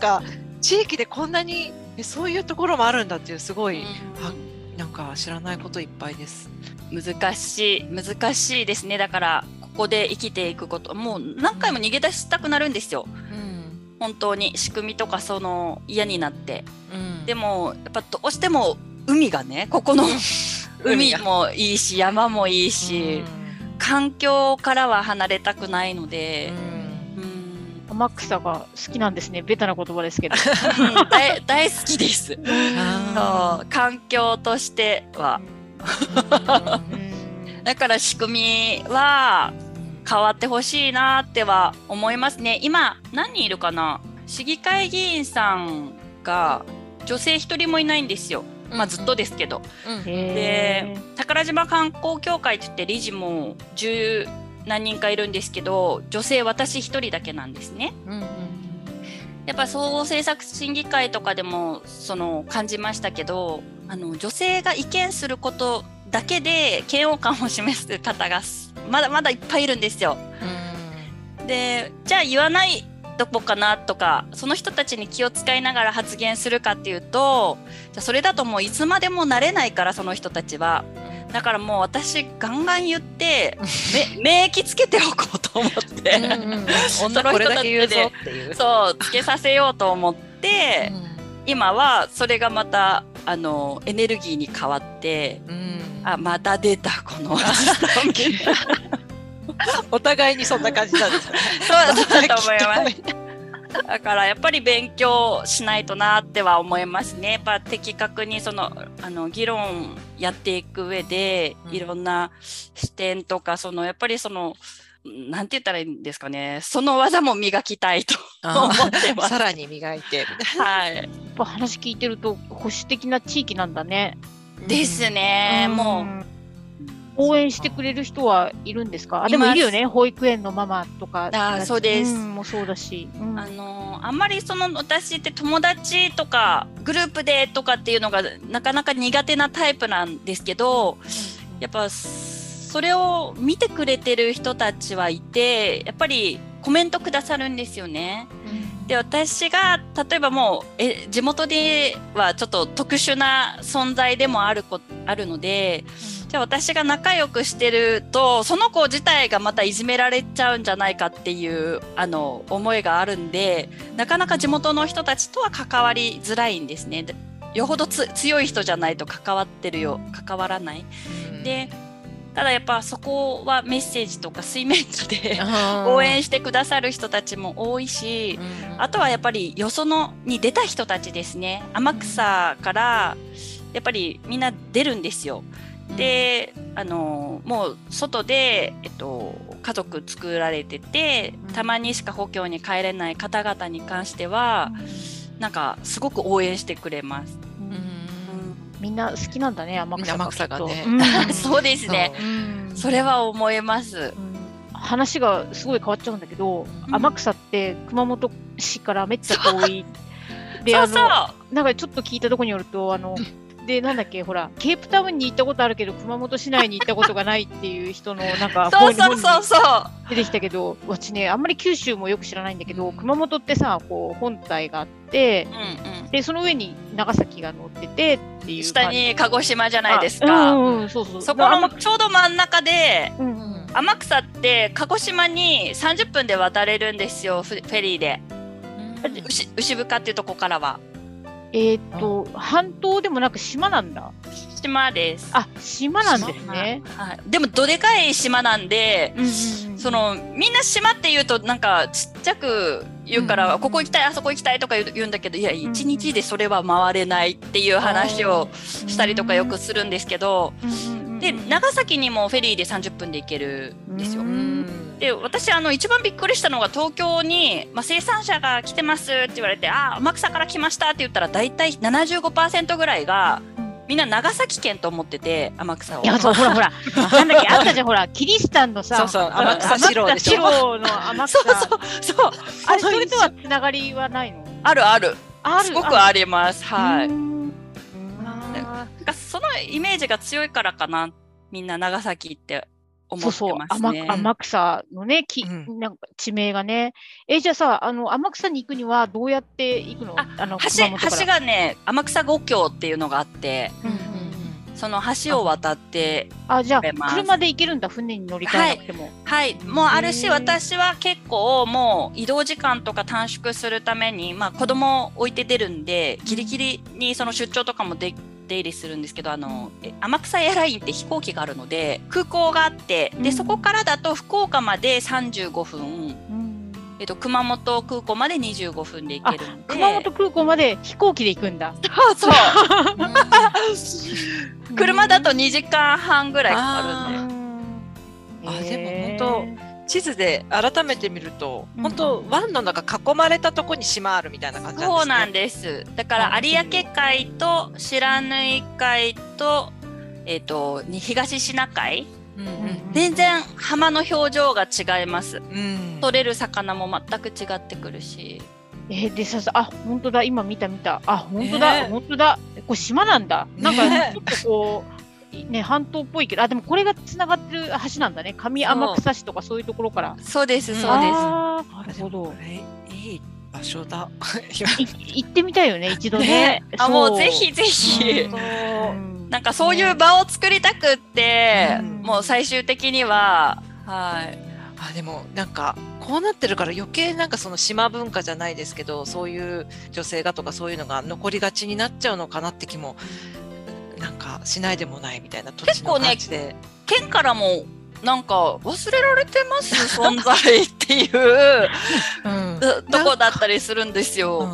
[SPEAKER 2] か地域でこんなにえそういうところもあるんだっていうすごい、あなんか知らないこといっぱいです。
[SPEAKER 4] 難しい難しいですね。だからここで生きていくこと。もう何回も逃げ出したくなるんですよ。
[SPEAKER 2] うん。
[SPEAKER 4] 本当に。仕組みとかその嫌になって。
[SPEAKER 2] うん。
[SPEAKER 4] でもやっぱどうしても海がねここの 海
[SPEAKER 2] が
[SPEAKER 4] もいいし山もいいし、環境からは離れたくないので、うん。
[SPEAKER 3] 天草が好きなんですね。ベタな言葉ですけど。
[SPEAKER 4] うん。大 大好きです。
[SPEAKER 2] あ
[SPEAKER 4] そう。環境としてはだから仕組みは変わってほしいなっては思いますね。今何人いるかな？市議会議員さんが女性一人もいないんですよ。まあ、ずっとですけど、
[SPEAKER 2] うん。
[SPEAKER 3] へ
[SPEAKER 4] 宝島観光協会って言って理事も10何人かいるんですけど女性私一人だけなんですね。
[SPEAKER 2] うんうん。
[SPEAKER 4] やっぱ総合政策審議会とかでもその感じましたけどあの女性が意見することだけで嫌悪感を示す方がまだまだいっぱいいるんですよ。でじゃあ言わないどこかなとかその人たちに気を使いながら発言するかっていうとじゃあそれだともういつまでもなれないからその人たちは。だからもう私ガンガン言って め免疫つけておこうと思って、
[SPEAKER 2] うんうんうん。女これだけ言うぞっていう。
[SPEAKER 4] そうつけさせようと思って、今はそれがまたあのエネルギーに変わって
[SPEAKER 2] うんうん
[SPEAKER 4] あまた出たこの
[SPEAKER 2] お互いにそんな感じなんですね。
[SPEAKER 4] そうだと思います。だからやっぱり勉強しないとなっては思いますね。やっぱ的確にそのあの議論やっていく上で、
[SPEAKER 2] うん
[SPEAKER 4] いろんな視点とかそのやっぱりそのなんて言ったらいいんですかね。その技も磨きたいと思ってます。
[SPEAKER 2] さらに磨いて。
[SPEAKER 4] はい。
[SPEAKER 3] やっぱ話聞いてると保守的な地域なんだね。
[SPEAKER 4] ですね。もう。
[SPEAKER 3] ん応援してくれる人はいるんですか？あでも
[SPEAKER 4] い
[SPEAKER 3] るよね。保育園のママとか。
[SPEAKER 4] あそうです。
[SPEAKER 3] んもそうだし、うん。
[SPEAKER 4] あのあんまりその私って友達とかグループでとかっていうのがなかなか苦手なタイプなんですけどやっぱそれを見てくれてる人たちはいてやっぱりコメントくださるんですよね。で私が例えばもうえ地元ではちょっと特殊な存在でもあるこあるのでじゃあ私が仲良くしてるとその子自体がまたいじめられちゃうんじゃないかっていうあの思いがあるんでなかなか地元の人たちとは関わりづらいんですね。でよほどつ強い人じゃないと関わってるよ関わらない。でただやっぱそこはメッセージとか水面下で応援してくださる人たちも多いし、あとはやっぱりよそのに出た人たちですね。天草からやっぱりみんな出るんですよ。であのもう外で、えっと、家族作られてて
[SPEAKER 3] うん。
[SPEAKER 4] たまにしか故郷に帰れない方々に関してはなんかすごく応援してくれます。
[SPEAKER 3] みんな好きなんだね天草
[SPEAKER 2] みんな天草がね。
[SPEAKER 3] うん。
[SPEAKER 4] そうですね。
[SPEAKER 3] う。ん。
[SPEAKER 4] それは思います。
[SPEAKER 3] うん。話がすごい変わっちゃうんだけど、
[SPEAKER 4] うん。
[SPEAKER 3] 天草って熊本市からめっちゃ遠い。であのなんかちょっと聞いたところによるとあのでなんだっけほらケープタウンに行ったことあるけど熊本市内に行ったことがないっていう人のなんか
[SPEAKER 4] そうそうそうそう。
[SPEAKER 3] 出てきたけど私ねあんまり九州もよく知らないんだけど、熊本ってさこう本体があって
[SPEAKER 4] うん
[SPEAKER 3] でその上に長崎が乗っててっていう
[SPEAKER 4] 下に鹿児島じゃないです
[SPEAKER 3] あ
[SPEAKER 4] か。
[SPEAKER 3] うんうん、そうそう
[SPEAKER 4] そこのちょうど真ん中で
[SPEAKER 3] うんうん。
[SPEAKER 4] 天草って鹿児島に30分で渡れるんですよフフェリーで。牛牛深っていうとこからは
[SPEAKER 3] えーっと半島でもなく島なんだ。
[SPEAKER 4] 島です。
[SPEAKER 3] あ島なんですね。
[SPEAKER 4] はい、でもどでかい島なんで
[SPEAKER 3] うんうんうん。
[SPEAKER 4] そのみんな島って言うとなんかちっちゃく言うから、
[SPEAKER 2] うん
[SPEAKER 4] ここ行きたいあそこ行きたいとか言うんだけどいや
[SPEAKER 3] ん
[SPEAKER 4] 一日でそれは回れないっていう話をしたりとかよくするんですけど、
[SPEAKER 3] うんうんうんうん
[SPEAKER 4] で長崎にもフェリーで30分で行けるんですよ。
[SPEAKER 3] うん。
[SPEAKER 4] で私あの一番びっくりしたのが東京に、まあ、生産者が来てますって言われて「あ天草から来ました」って言ったら大体75%ぐらいがみんな長崎県と思ってて天草を。
[SPEAKER 3] い。やそうほらほら。なんだっけあったじゃんほらキリシタンのさ
[SPEAKER 2] そうそう天草四郎でしょ。
[SPEAKER 3] の天草。
[SPEAKER 4] そうそうそう。
[SPEAKER 3] あれそれとはつながりはないの？
[SPEAKER 4] あるある。
[SPEAKER 3] ある
[SPEAKER 4] すごくあります。はい。
[SPEAKER 3] うん
[SPEAKER 4] なんかそのイメージが強いからかなみんな長崎って思って
[SPEAKER 3] そうそう。
[SPEAKER 4] ますね。
[SPEAKER 3] 天天草のねき、
[SPEAKER 2] うん
[SPEAKER 3] なんか地名がね。えじゃあさあの天草に行くにはどうやって行くの？
[SPEAKER 4] あ
[SPEAKER 3] の
[SPEAKER 4] 橋橋がね天草五橋っていうのがあって
[SPEAKER 3] うんうん
[SPEAKER 4] その橋を渡って
[SPEAKER 3] あじゃあ車で行けるんだ船に乗り換えなくても、
[SPEAKER 4] はい。もうあるし私は結構もう移動時間とか短縮するためにまあ子供を置いて出るんでギリギリにその出張とかもで出入りするんですけどあのえ天草エアラインって飛行機があるので空港があって
[SPEAKER 3] うん。
[SPEAKER 4] でそこからだと福岡まで35分、
[SPEAKER 3] うん。
[SPEAKER 4] えっと、熊本空港まで25分で行けるんで。
[SPEAKER 3] 熊本空港まで飛行機で行くんだ。
[SPEAKER 4] そう 車だと2時間半ぐらいかかるんで。
[SPEAKER 2] あでも本当地図で改めて見ると、
[SPEAKER 3] うん。
[SPEAKER 2] 本当湾の中囲まれたとこに島あるみたいな感じなんですね。
[SPEAKER 4] そうなんです。だから有明海と白縫海と、えっ、と、に東シナ海、
[SPEAKER 2] うんうん
[SPEAKER 4] 全然浜の表情が違います。
[SPEAKER 2] うん。
[SPEAKER 4] 取れる魚も全く違ってくるし。
[SPEAKER 3] えーでささあ本当だ。今見た見た。あ本当だ、
[SPEAKER 2] ね
[SPEAKER 3] 本当だ。これ島なんだ。なんか
[SPEAKER 2] ね
[SPEAKER 3] ちょっとこういね半島っぽいけどあでもこれがつながってる橋なんだね。上天草市とかそういうところから。
[SPEAKER 4] そうです、
[SPEAKER 2] うん。
[SPEAKER 4] そうです。
[SPEAKER 3] なるほど。
[SPEAKER 2] いい場所だ。
[SPEAKER 3] い行ってみたいよね 一度ね。
[SPEAKER 2] ね。
[SPEAKER 4] あ、もうぜひぜひ。なんかそういう場を作りたくって、
[SPEAKER 3] うん。
[SPEAKER 4] もう最終的には、はい。
[SPEAKER 2] あでもなんかこうなってるから余計なんかその島文化じゃないですけどそういう女性がとかそういうのが残りがちになっちゃうのかなって気もなんかしないでもないみたいな土地の感じで。
[SPEAKER 4] 県からも、なんか忘れられてます？存在っていう。
[SPEAKER 2] うん。
[SPEAKER 4] ととこだったりするんですよ。
[SPEAKER 2] うん。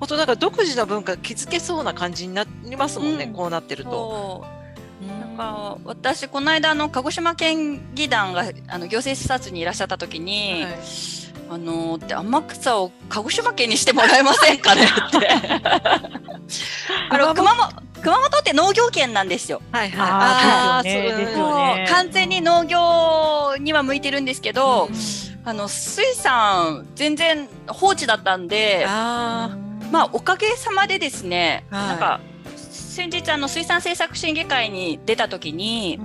[SPEAKER 2] 本当なんか独自の文化気づけそうな感じになりますもんね、
[SPEAKER 4] うん。
[SPEAKER 2] こうなってると。
[SPEAKER 4] なんか私この間あの鹿児島県議団があの行政視察にいらっしゃった時に、
[SPEAKER 2] はい。
[SPEAKER 4] あので天草を鹿児島県にしてもらえませんかねって。あの熊本熊本って農業県なんですよ。
[SPEAKER 2] はいはい。
[SPEAKER 3] あーですよね
[SPEAKER 2] そう
[SPEAKER 3] ですよね。
[SPEAKER 4] もう完全に農業には向いてるんですけど、
[SPEAKER 2] うん。
[SPEAKER 4] あの水産全然放置だったんで
[SPEAKER 2] あ
[SPEAKER 4] まあおかげさまでですね、
[SPEAKER 2] はい。
[SPEAKER 4] なんか先日あの水産政策審議会に出た時に、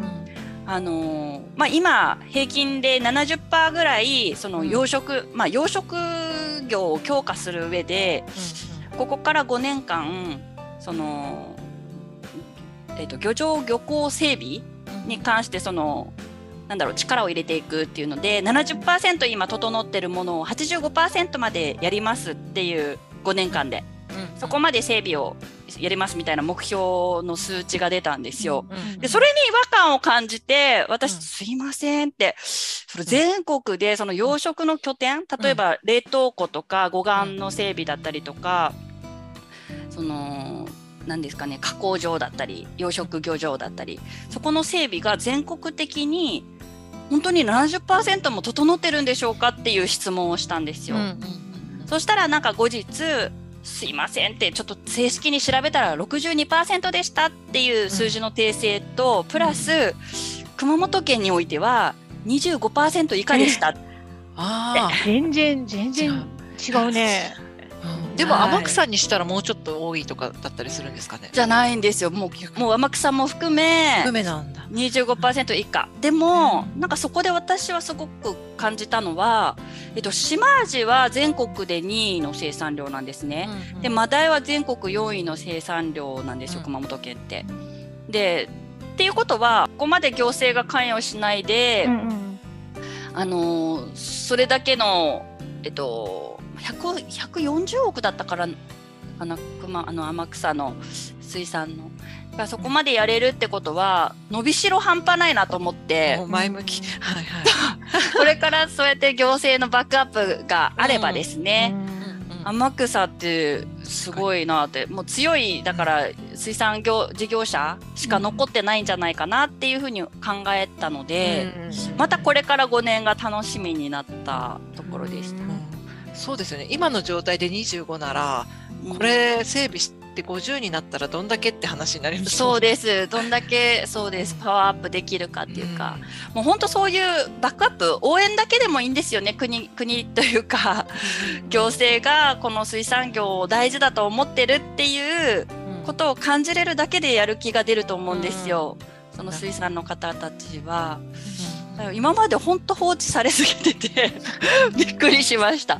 [SPEAKER 4] あのーまあ、今平均で70%ぐらいその養殖、まあ、養殖業を強化する上でここから5年間その、えっと漁場漁港整備に関してそのなんだろう力を入れていくっていうので70%今整ってるものを85%までやりますっていう5年間で。そこまで整備をやりますみたいな目標の数値が出たんですよ。で、それに違和感を感じて、私、
[SPEAKER 2] うん。
[SPEAKER 4] すいませんって、それ全国でその養殖の拠点、例えば冷凍庫とか護岸の整備だったりとか、その、何ですかね、加工場だったり、養殖漁場だったり、そこの整備が全国的に、本当に70%も整ってるんでしょうかっていう質問をしたんですよ。そしたらなんか後日、すいませんって、ちょっと正式に調べたら62%でしたっていう数字の訂正と、プラス、熊本県においては25%以下でした。
[SPEAKER 2] あ
[SPEAKER 3] 全然全然違うね。
[SPEAKER 2] あ。でも
[SPEAKER 4] はい
[SPEAKER 2] 天草にしたらもうちょっと多いとかだったりするんですかね？
[SPEAKER 4] じゃないんですよ。もう、もう天草も含め、
[SPEAKER 2] 梅なんだ。
[SPEAKER 4] 25%以下。でも、なんかそこで私はすごく感じたのは、えっと、島味は全国で2位の生産量なんですね。で、マダイは全国4位の生産量なんですよ、
[SPEAKER 2] うん
[SPEAKER 4] 熊本県って。で、っていうことは、ここまで行政が関与しないで、
[SPEAKER 3] うんうん
[SPEAKER 4] あのーそれだけの、えっと、100 140億だったから、あの、熊、あの、天草の水産の。だからそこまでやれるってことは、伸びしろ半端ないなと思って。
[SPEAKER 2] 前向き。はいはい。
[SPEAKER 4] これからそうやって行政のバックアップがあればですね、天草ってすごいなって、もう強い、だから水産業事業者しか残ってないんじゃないかなっていうふうに考えたので、またこれから5年が楽しみになったところでした。
[SPEAKER 2] うんそうですよね。今の状態で25なら、
[SPEAKER 4] うん
[SPEAKER 2] これ整備して50になったらどんだけって話になります
[SPEAKER 4] そう
[SPEAKER 2] で
[SPEAKER 4] です。どんだけそうです。パワーアップできるかっていうか、もう本当そういうバックアップ、応援だけでもいいんですよね。国、国というか、行政がこの水産業を大事だと思ってるっていうことを感じれるだけでやる気が出ると思うんですよ。その水産の方たちは。だから今まで本当放置されすぎてて びっくりしました。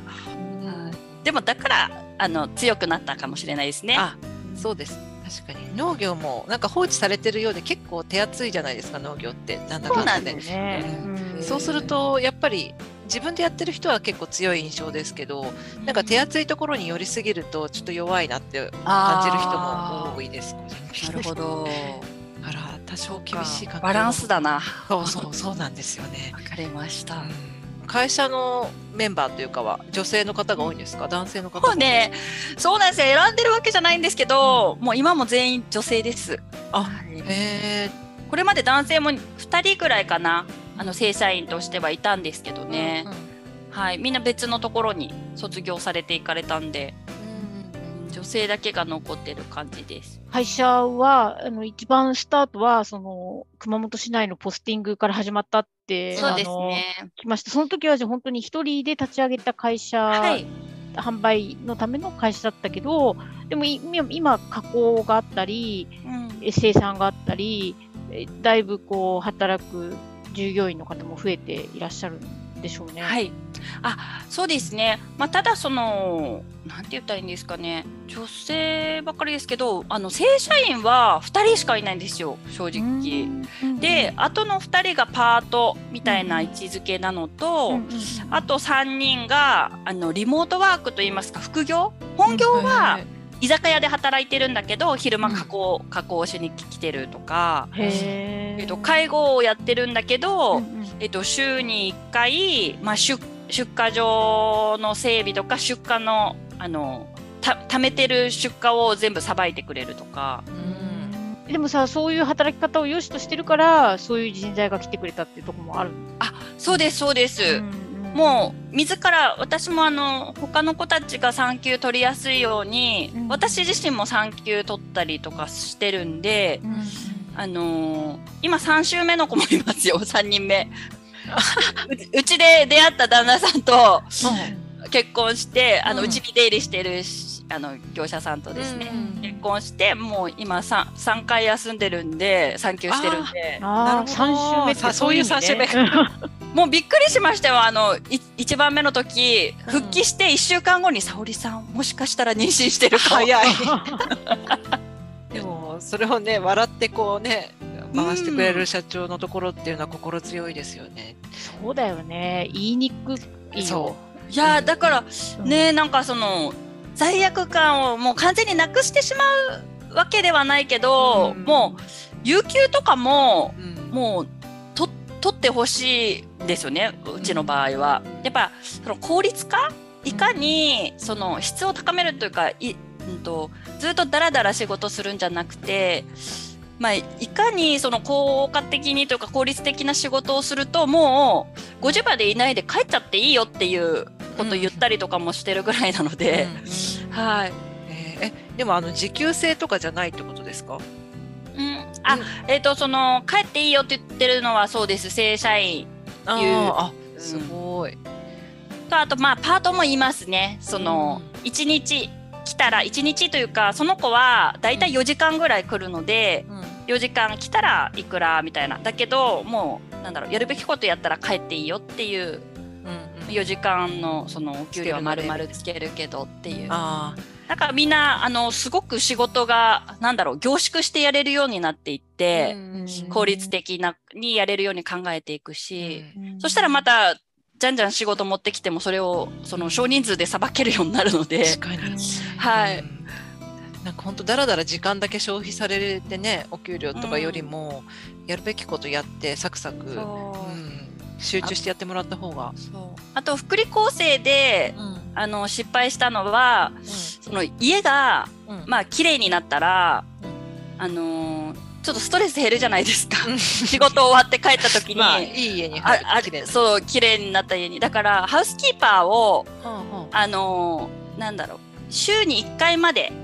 [SPEAKER 4] でもだからあの強くなったかもしれないですね。
[SPEAKER 2] あ、そうです。確かに。農業もなんか放置されてるようで結構手厚いじゃないですか農業って。なんだかんだで。
[SPEAKER 4] そう
[SPEAKER 2] そうするとやっぱり自分でやってる人は結構強い印象ですけどなんか手厚いところに寄りすぎるとちょっと弱いなって感じる人も多いです
[SPEAKER 4] なるほど。
[SPEAKER 2] 多少厳しい
[SPEAKER 4] バランスだな。
[SPEAKER 2] そうそうそうなんですよね
[SPEAKER 4] わかりました。
[SPEAKER 2] うん会社のメンバーというかは女性の方が多いんですか？男性の方が
[SPEAKER 4] もうね、そうなんですよ。選んでるわけじゃないんですけど、もう今も全員女性です。
[SPEAKER 2] あ
[SPEAKER 4] はい
[SPEAKER 2] へえ
[SPEAKER 4] これまで男性も2人ぐらいかな。あの正社員としてはいたんですけどね、はい、みんな別のところに卒業されていかれたんで女性だけが残ってる感じです。
[SPEAKER 3] 会社は、あの、一番スタートは、その、熊本市内のポスティングから始まったって、
[SPEAKER 4] そうですね。
[SPEAKER 3] 来ました。その時は、じゃあ本当に一人で立ち上げた会社、
[SPEAKER 4] はい、
[SPEAKER 3] 販売のための会社だったけど、でもい今、今加工があったり、
[SPEAKER 4] うん
[SPEAKER 3] え生産があったり、えだいぶこう、働く従業員の方も増えていらっしゃるんでしょうね。
[SPEAKER 4] はい。あ、そうですね。まあ、ただその、なんて言ったらいいんですかね。女性ばっかりですけど、あの正社員は2人しかいないんですよ、正直。
[SPEAKER 3] うん
[SPEAKER 4] で、あとの2人がパートみたいな位置づけなのと、あと3人があのリモートワークといいますか副業？本業は居酒屋で働いてるんだけど昼間加工,、加工しに来てるとか、えっと、介護をやってるんだけど、
[SPEAKER 3] うんうん。
[SPEAKER 4] えっと、週に1回、まあ、出出荷場の整備とか出荷のあのた貯めてる出荷を全部さばいてくれるとか。
[SPEAKER 3] でもさ、そういう働き方を良しとしてるから、そういう人材が来てくれたっていうところもある。
[SPEAKER 4] そうですそうです、もう自ら私もあの他の子たちが産休取りやすいように、
[SPEAKER 3] うん。
[SPEAKER 4] 私自身も産休取ったりとかしてるんで、
[SPEAKER 3] うん、うん
[SPEAKER 4] あのー今3週目の子もいますよ 3人目。うちで出会った旦那さんと結婚してあの
[SPEAKER 2] うん。
[SPEAKER 4] うちに出入りしてるしあの業者さんとですね、結婚してもう今 3, 3回休んでるんで産休してるんで。
[SPEAKER 3] ああ、
[SPEAKER 2] なるほど。
[SPEAKER 3] 三週目って
[SPEAKER 2] さそういう
[SPEAKER 3] 意味ね。
[SPEAKER 2] 三週目。
[SPEAKER 4] もうびっくりしましたよあのい1番目の時復帰して1週間後に沙織さんもしかしたら妊娠してるかも。
[SPEAKER 2] 早い。でもそれをね笑ってこうね回してくれる社長のところっていうのは心強いですよね。
[SPEAKER 3] そうだよね。言いにくいよ。
[SPEAKER 2] そ
[SPEAKER 4] いやーだから
[SPEAKER 3] うん。
[SPEAKER 4] ねなんかその罪悪感をもう完全になくしてしまうわけではないけど、
[SPEAKER 2] うん
[SPEAKER 4] もう有給とかも
[SPEAKER 2] うん
[SPEAKER 4] もうと取ってほしいですよねうちの場合は。やっぱその効率化いかにその質を高めるというかい、うん、とずっとダラダラ仕事するんじゃなくて。まあ、いかにその効果的にというか効率的な仕事をするともう5時までいないで帰っちゃっていいよっていうことを言ったりとかもしてるぐらいなので、はい、
[SPEAKER 2] えーえでもあの時給制とかじゃないってことですか？
[SPEAKER 4] うん、あ、えっ、とその帰っていいよって言ってるのはそうです。正社員。
[SPEAKER 2] ああすごい。
[SPEAKER 4] とあとまあパートもいますね。その1日来たら1日というかその子はだいたい4時間ぐらい来るので4時間来たらいくらみたいな。だけどもうなんだろうやるべきことやったら帰っていいよっていう
[SPEAKER 2] うんうん
[SPEAKER 4] 4時間のそのお給料は丸々つけるけどっていう。
[SPEAKER 2] あ
[SPEAKER 4] だからみんなあのすごく仕事がなんだろう凝縮してやれるようになっていって、
[SPEAKER 2] ー
[SPEAKER 4] 効率的なにやれるように考えていくし、
[SPEAKER 3] うん。
[SPEAKER 4] そしたらまたじゃんじゃん仕事持ってきてもそれをその少人数でさばけるようになるので。はい。
[SPEAKER 2] うん。なんか本当だらだら時間だけ消費されてねお給料とかよりも、やるべきことやってサクサク、
[SPEAKER 4] う
[SPEAKER 2] ん集中してやってもらった方が。
[SPEAKER 4] あと福利厚生で
[SPEAKER 2] うん。
[SPEAKER 4] あの失敗したのはその家が
[SPEAKER 2] うん。
[SPEAKER 4] まあ綺麗になったら、
[SPEAKER 2] うん。
[SPEAKER 4] あのーちょっとストレス減るじゃないですか。
[SPEAKER 2] うん。
[SPEAKER 4] 仕事終わって帰った時に、
[SPEAKER 2] まあいい家に
[SPEAKER 4] ああ
[SPEAKER 2] 入ると綺麗な
[SPEAKER 4] そう綺麗になった家に。だからハウスキーパーを
[SPEAKER 2] うんうん。
[SPEAKER 4] あのーなんだろう週に1回まで
[SPEAKER 2] うん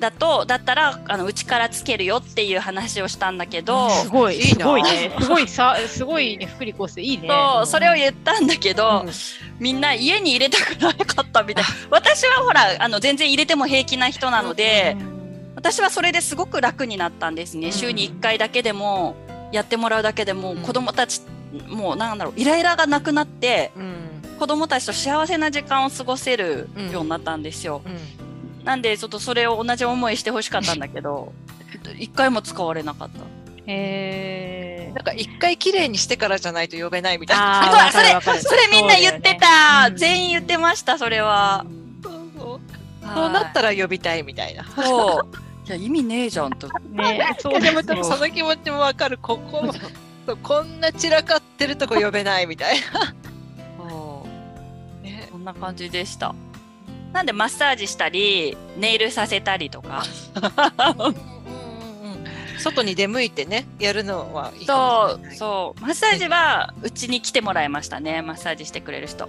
[SPEAKER 4] だとだったらあのうちからつけるよっていう話をしたんだけど、
[SPEAKER 3] すごい、
[SPEAKER 2] いいな
[SPEAKER 3] すごいね。すごいさ、すごいね、福利厚生、いいね。
[SPEAKER 4] そうそれを言ったんだけど、
[SPEAKER 2] うん。
[SPEAKER 4] みんな家に入れたくなかったみたい。な 私はほらあの全然入れても平気な人なので、私はそれですごく楽になったんですね、
[SPEAKER 2] うん。
[SPEAKER 4] 週に1回だけでもやってもらうだけでも、
[SPEAKER 2] うん。
[SPEAKER 4] 子供たちもうなんだろうイライラがなくなって
[SPEAKER 2] うん。
[SPEAKER 4] 子供たちと幸せな時間を過ごせるようになったんですよ、
[SPEAKER 2] うん
[SPEAKER 4] なんでちょっとそれを同じ思いしてほしかったんだけど一回も使われなかった。
[SPEAKER 3] へ
[SPEAKER 2] なんか一回綺麗にしてからじゃないと呼べないみたいな。
[SPEAKER 3] あー
[SPEAKER 4] あとは
[SPEAKER 3] わかるわかる。
[SPEAKER 4] それみんな言ってた、
[SPEAKER 3] ね。
[SPEAKER 4] 全員言ってましたそれは、
[SPEAKER 2] そう。そうそうなったら呼びたいみたいな。
[SPEAKER 4] そう。いや意味ねえじゃんと。
[SPEAKER 3] ね、そ
[SPEAKER 2] いやでも
[SPEAKER 3] ですよ
[SPEAKER 2] でもその気持ちもわかる。ここそうこんな散らかってるとこ呼べないみたいな。
[SPEAKER 4] そう。
[SPEAKER 2] ね。
[SPEAKER 4] そんな感じでしたなんでマッサージしたりネイルさせたりとか。
[SPEAKER 2] 外に出向いてねやるのはいいか
[SPEAKER 4] そ。うそう。マッサージはうちに来てもらいましたねマッサージしてくれる人。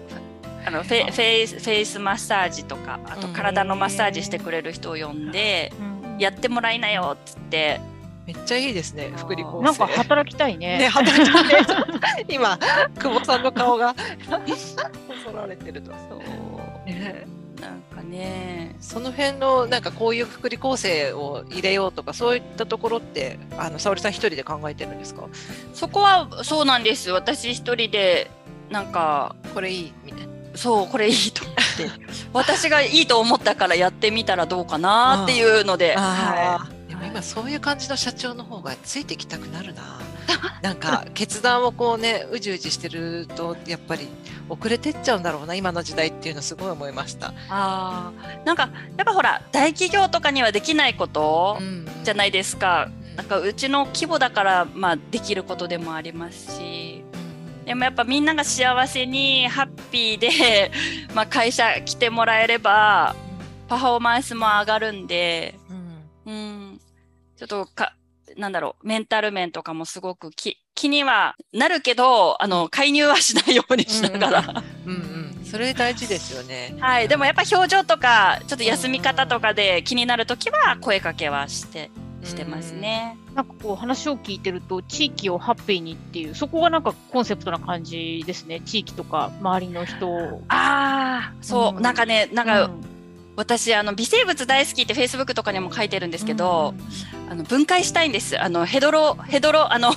[SPEAKER 4] あのフェフェイスフェイスマッサージとかあと
[SPEAKER 2] うん。
[SPEAKER 4] 体のマッサージしてくれる人を呼んで、
[SPEAKER 3] うん
[SPEAKER 4] やってもらいなよっつって。
[SPEAKER 2] めっちゃいいですね福利厚生。
[SPEAKER 3] なんか働きたいね。
[SPEAKER 2] ね働きたいね。今久保さんの顔が。そられてると。
[SPEAKER 4] そう。
[SPEAKER 2] ね
[SPEAKER 4] なんかね。
[SPEAKER 2] その辺のなんかこういう福利厚生を入れようとかそういったところってあの沙織さん一人で考えてるんですか？
[SPEAKER 4] そこはそうなんです。私一人でなんか
[SPEAKER 2] これいいみたいな。
[SPEAKER 4] そうこれいいと思って。私がいいと思ったからやってみたらどうかなっていうので、は
[SPEAKER 2] でも今そういう感じの社長の方がついてきたくなるな。なんか決断をこうねうじうじしてるとやっぱり遅れてっちゃうんだろうな今の時代っていうのすごい思いました。
[SPEAKER 4] い、あー。なんかやっぱほら大企業とかにはできないこと
[SPEAKER 2] ん
[SPEAKER 4] じゃないですか、
[SPEAKER 2] うん。
[SPEAKER 4] なんかうちの規模だから、まあ、できることでもありますし。でもやっぱみんなが幸せにハッピーで、まあ、会社来てもらえればパフォーマンスも上がるんで、
[SPEAKER 2] うん。
[SPEAKER 4] うん、ちょっとかなんだろうメンタル面とかもすごく気気にはなるけどあの介入はしないようにしながら、
[SPEAKER 2] うんうん、それ大事ですよね。
[SPEAKER 4] はい、でもやっぱ表情とかちょっと休み方とかで気になるときは声かけはしてしてますね。
[SPEAKER 3] なんかこう話を聞いてると地域をハッピーにっていうそこがなんかコンセプトな感じですね。地域とか周りの人を。
[SPEAKER 4] ああそう、
[SPEAKER 3] うん。
[SPEAKER 4] なんかねなんか、
[SPEAKER 3] うん
[SPEAKER 4] 私あの微生物大好きってフェイスブックとかにも書いてるんですけど、あの分解したいんです。あのヘドロヘドロあの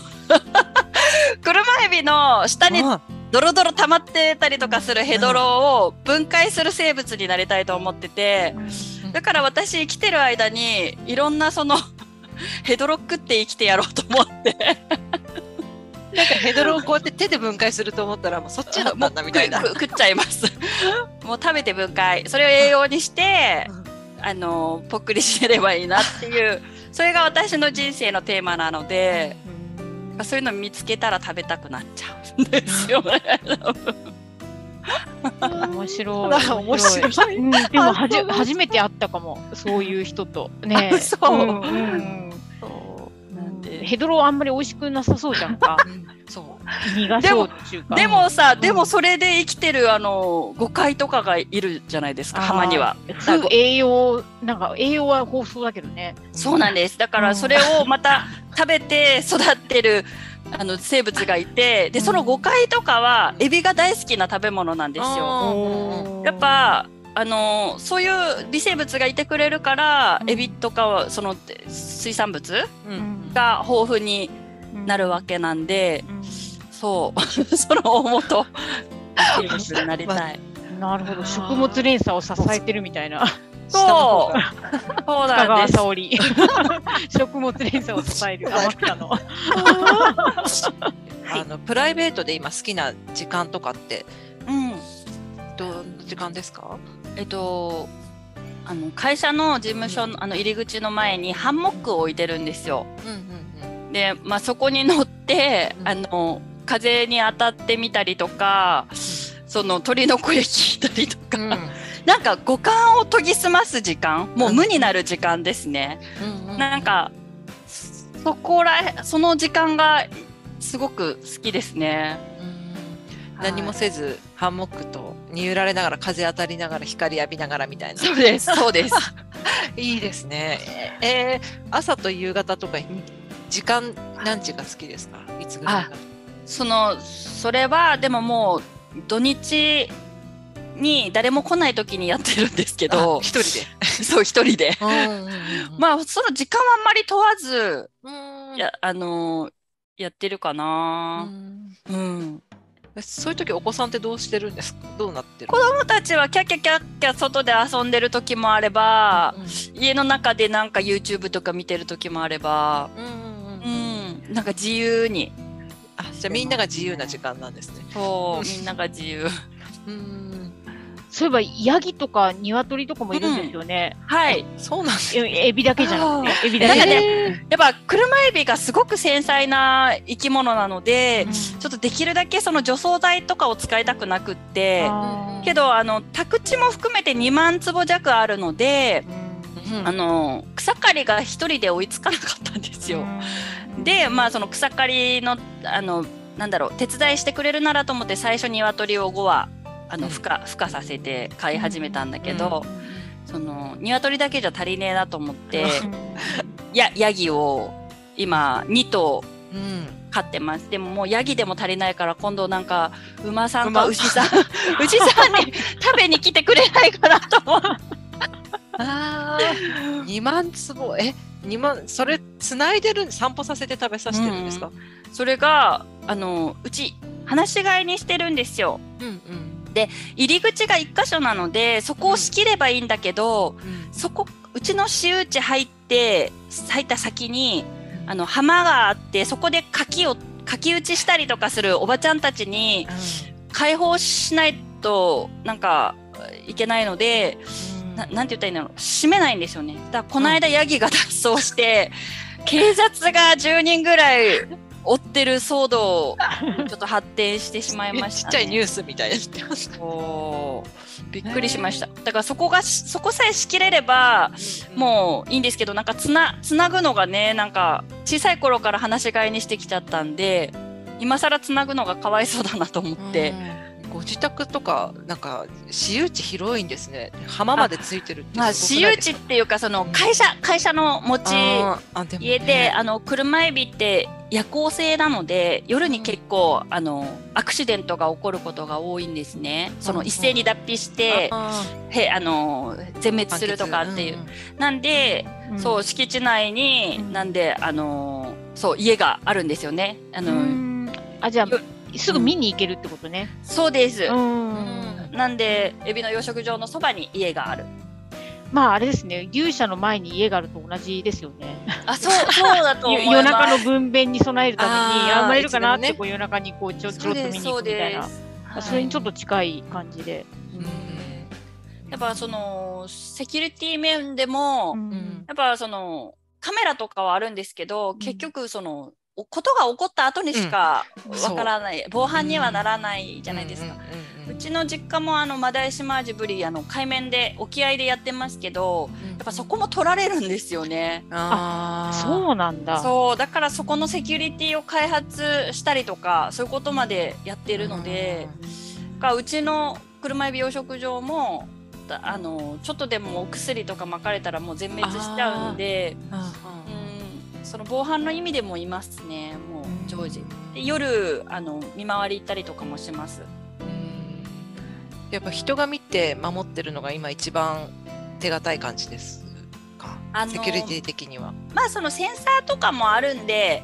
[SPEAKER 4] 車エビの下に
[SPEAKER 2] あ
[SPEAKER 4] ドロドロ溜まってたりとかするヘドロを分解する生物になりたいと思っててだから私生きてる間にいろんなそのヘドロ食って生きてやろうと思って
[SPEAKER 2] なんかヘドロをこうやって手で分解すると思ったらもうそっちだったんだみたいな。
[SPEAKER 4] くく食っちゃいます。もう食べて分解。それを栄養にしてあのぽっくりしてればいいなっていう。それが私の人生のテーマなのでそういうの見つけたら食べたくなっちゃうんですよ。ね。
[SPEAKER 3] 面白い。
[SPEAKER 2] 面白い。
[SPEAKER 3] うん、でもはじ 初めて会ったかも、そういう人と。ね。
[SPEAKER 4] あそう。
[SPEAKER 3] うんうんヘドロあんまり美味しくなさそうじゃんか。
[SPEAKER 2] う んそう。
[SPEAKER 3] 苦そうっていうか。
[SPEAKER 4] でもさ、
[SPEAKER 3] ん
[SPEAKER 4] でもそれで生きてるあの誤解とかがいるじゃないですか浜には。
[SPEAKER 3] 栄養、なんか栄養は豊富そうだけどね。
[SPEAKER 4] そうなんです。だからそれをまた食べて育ってるあの生物がいて、でその誤解とかはエビが大好きな食べ物なんですよ。
[SPEAKER 2] あ
[SPEAKER 4] やっぱあのそういう微生物がいてくれるから、
[SPEAKER 3] うん
[SPEAKER 4] エビとかはその水産物
[SPEAKER 2] う
[SPEAKER 3] うんん
[SPEAKER 4] が豊富になるわけなんで、
[SPEAKER 3] うん
[SPEAKER 4] そう その大元微生物になりたい。
[SPEAKER 3] なるほど、食物連鎖を支えてるみたいな。
[SPEAKER 2] 下の方が
[SPEAKER 4] そう
[SPEAKER 3] 深
[SPEAKER 4] なんです。
[SPEAKER 3] 川沙織。食物連鎖を支える。
[SPEAKER 2] あのプライベートで今好きな時間とかって
[SPEAKER 4] うん。
[SPEAKER 2] どんな時間ですか？
[SPEAKER 4] えっと、あの会社の事務所のあの入り口の前にハンモックを置いてるんですよ。
[SPEAKER 2] うんうん
[SPEAKER 4] で、まあ、そこに乗って、
[SPEAKER 2] うん。
[SPEAKER 4] あの風に当たってみたりとか、その鳥の声聞いたりとか、
[SPEAKER 2] うん。
[SPEAKER 4] なんか五感を研ぎ澄ます時間、もう無になる時間ですね。
[SPEAKER 2] うん
[SPEAKER 4] なんかそこらへその時間がすごく好きですね。
[SPEAKER 2] 何もせずハンモックと煮揺られながら風当たりながら光浴びながらみたいな。
[SPEAKER 4] そうです、そうです。
[SPEAKER 2] いいですね。えー、朝と夕方とか時間何時が好きですか？いつぐらいが？
[SPEAKER 4] そのそれはでももう土日に誰も来ない時にやってるんですけど
[SPEAKER 2] あ一人で。
[SPEAKER 4] そう一人で まあその時間はあんまり問わず
[SPEAKER 2] うん
[SPEAKER 4] やあのーやってるか
[SPEAKER 2] う
[SPEAKER 4] な、
[SPEAKER 2] ん
[SPEAKER 4] うん、
[SPEAKER 2] そういう時お子さんってどうしてるんですか？どうなってる？
[SPEAKER 4] 子供たちはキャキャキャキャ外で遊んでる時もあれば、
[SPEAKER 2] うん
[SPEAKER 4] 家の中でなんか YouTube とか見てる時もあれば、
[SPEAKER 2] うんうん
[SPEAKER 4] う
[SPEAKER 2] うん
[SPEAKER 4] ん、なんか自由に
[SPEAKER 2] あじゃあみんなが自由な時間なんですね。
[SPEAKER 4] そうみんなが自由
[SPEAKER 2] うん
[SPEAKER 3] そういえば、ヤギとか鶏とかもいるんですよね。
[SPEAKER 4] はい。
[SPEAKER 2] そうなんです
[SPEAKER 3] えエビだけじゃなくて、エビだ
[SPEAKER 4] なんか。ねやっぱ車エビがすごく繊細な生き物なので、
[SPEAKER 3] うん。
[SPEAKER 4] ちょっとできるだけその除草剤とかを使いたくなくって。けどあの宅地も含めて2万坪弱あるので
[SPEAKER 3] うん。
[SPEAKER 2] うん。
[SPEAKER 4] あの草刈りが一人で追いつかなかったんですよ。でまあその草刈りのあのなんだろう手伝いしてくれるならと思って最初鶏を5羽あの
[SPEAKER 2] うん。
[SPEAKER 4] 孵化孵化させて飼い始めたんだけど、その鶏だけじゃ足りねえなと思って やヤギを今2頭
[SPEAKER 2] うん。
[SPEAKER 4] 飼ってます。でももうヤギでも足りないから今度なんか馬さん
[SPEAKER 2] 馬
[SPEAKER 4] か牛さん。牛さんに食べに来てくれないかなと思って
[SPEAKER 2] ああ、2万坪、え、2万、それ、つないでる、散歩させて食べさせてるんですか？
[SPEAKER 4] それがあのうち放し飼いにしてるんですよ。
[SPEAKER 2] うん、うん、
[SPEAKER 4] 入り口が1箇所なのでそこを仕切ればいいんだけど、
[SPEAKER 2] うん、
[SPEAKER 4] そこうちの私有地入って入った先にあの浜があってそこで柿を柿打ちしたりとかするおばちゃんたちに開放しないとなんかいけないのでななんて言ったらいいんだろう。閉めないんですよね。だこの間ヤギが脱走して、警察が10人ぐらい追ってる騒動にちょっと発展してしまいました、ね。
[SPEAKER 2] ちっちゃいニュースみたいになってます。
[SPEAKER 4] そうびっくりしました。だからそこがしそこさえ仕切れればもういいんですけどなんかつなつなぐのがねなんか小さい頃から話し飼いにしてきちゃったんで今更つなぐのがかわいそうだなと思って。
[SPEAKER 2] うんご自宅とか、なんか、私有地広いんですね。浜までついてるって
[SPEAKER 4] まあ私有。地っていうかその会社会社の持ち
[SPEAKER 2] あーあでもね
[SPEAKER 4] 家で、あの車エビって夜行性なので夜に結構、あのアクシデントが起こることが多いんですね。その
[SPEAKER 2] うん
[SPEAKER 4] 一斉に脱皮して、
[SPEAKER 2] あ
[SPEAKER 4] へあの全滅
[SPEAKER 2] ー
[SPEAKER 4] するとかっていう。
[SPEAKER 2] んん
[SPEAKER 4] なんで、そう敷地内に、
[SPEAKER 3] うん
[SPEAKER 4] なんであのそう家があるんですよね。あの、
[SPEAKER 3] うんあじゃすぐ見に行けるってことね。
[SPEAKER 4] そうです。
[SPEAKER 3] うん
[SPEAKER 4] なんでエビの養殖場のそばに家がある。
[SPEAKER 3] まああれですね牛舎の前に家があると同じですよね。
[SPEAKER 4] あそうそうだと思います。
[SPEAKER 3] 夜中の分娩に備えるために
[SPEAKER 2] あ
[SPEAKER 3] 生まれるかなってこう夜中にこうちょちょっと見に行
[SPEAKER 4] そう
[SPEAKER 3] くみたいな。
[SPEAKER 4] はい
[SPEAKER 3] それにちょっと近い感じで。
[SPEAKER 4] やっぱそのセキュリティ面でも、
[SPEAKER 3] うん
[SPEAKER 4] やっぱそのカメラとかはあるんですけど、結局そのおことが起こった後にしか
[SPEAKER 2] うん。
[SPEAKER 4] わからない、防犯にはならないじゃないですか。
[SPEAKER 2] うんうんうんうん
[SPEAKER 4] うちの実家もあのマダイシマージブリあの海面で沖合でやってますけどやっぱそこも取られるんですよね。
[SPEAKER 2] あー。
[SPEAKER 3] そうなんだ。
[SPEAKER 4] そう。だからそこのセキュリティを開発したりとかそういうことまでやってるので、がうちの車エビ養殖場もだあのちょっとでもお薬とか撒かれたらもう全滅しちゃうんで、
[SPEAKER 2] うんうん
[SPEAKER 4] うん、その防犯の意味でもいますねもう常時。で夜あの見回り行ったりとかもします。
[SPEAKER 2] うんやっぱ人が見て守ってるのが今一番手堅い感じですか、セキュリティ的には。
[SPEAKER 4] まあそのセンサーとかもあるんで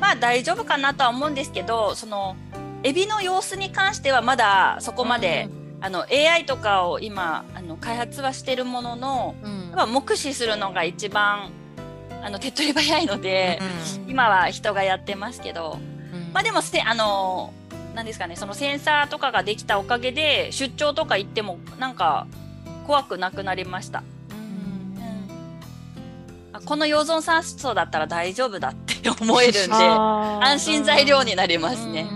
[SPEAKER 4] まあ大丈夫かなとは思うんですけどそのエビの様子に関してはまだそこまで、あの AI とかを今あの開発はしてるものの
[SPEAKER 2] うん
[SPEAKER 4] 目視するのが一番あの手っ取り早いので、
[SPEAKER 2] う
[SPEAKER 4] 今は人がやってますけど。
[SPEAKER 2] ん。
[SPEAKER 4] まあでもせあのなんですかねそのセンサーとかができたおかげで出張とか行ってもなんか怖くなくなりました。この溶存酸素だったら大丈夫だって思えるんで安心材料になりますね。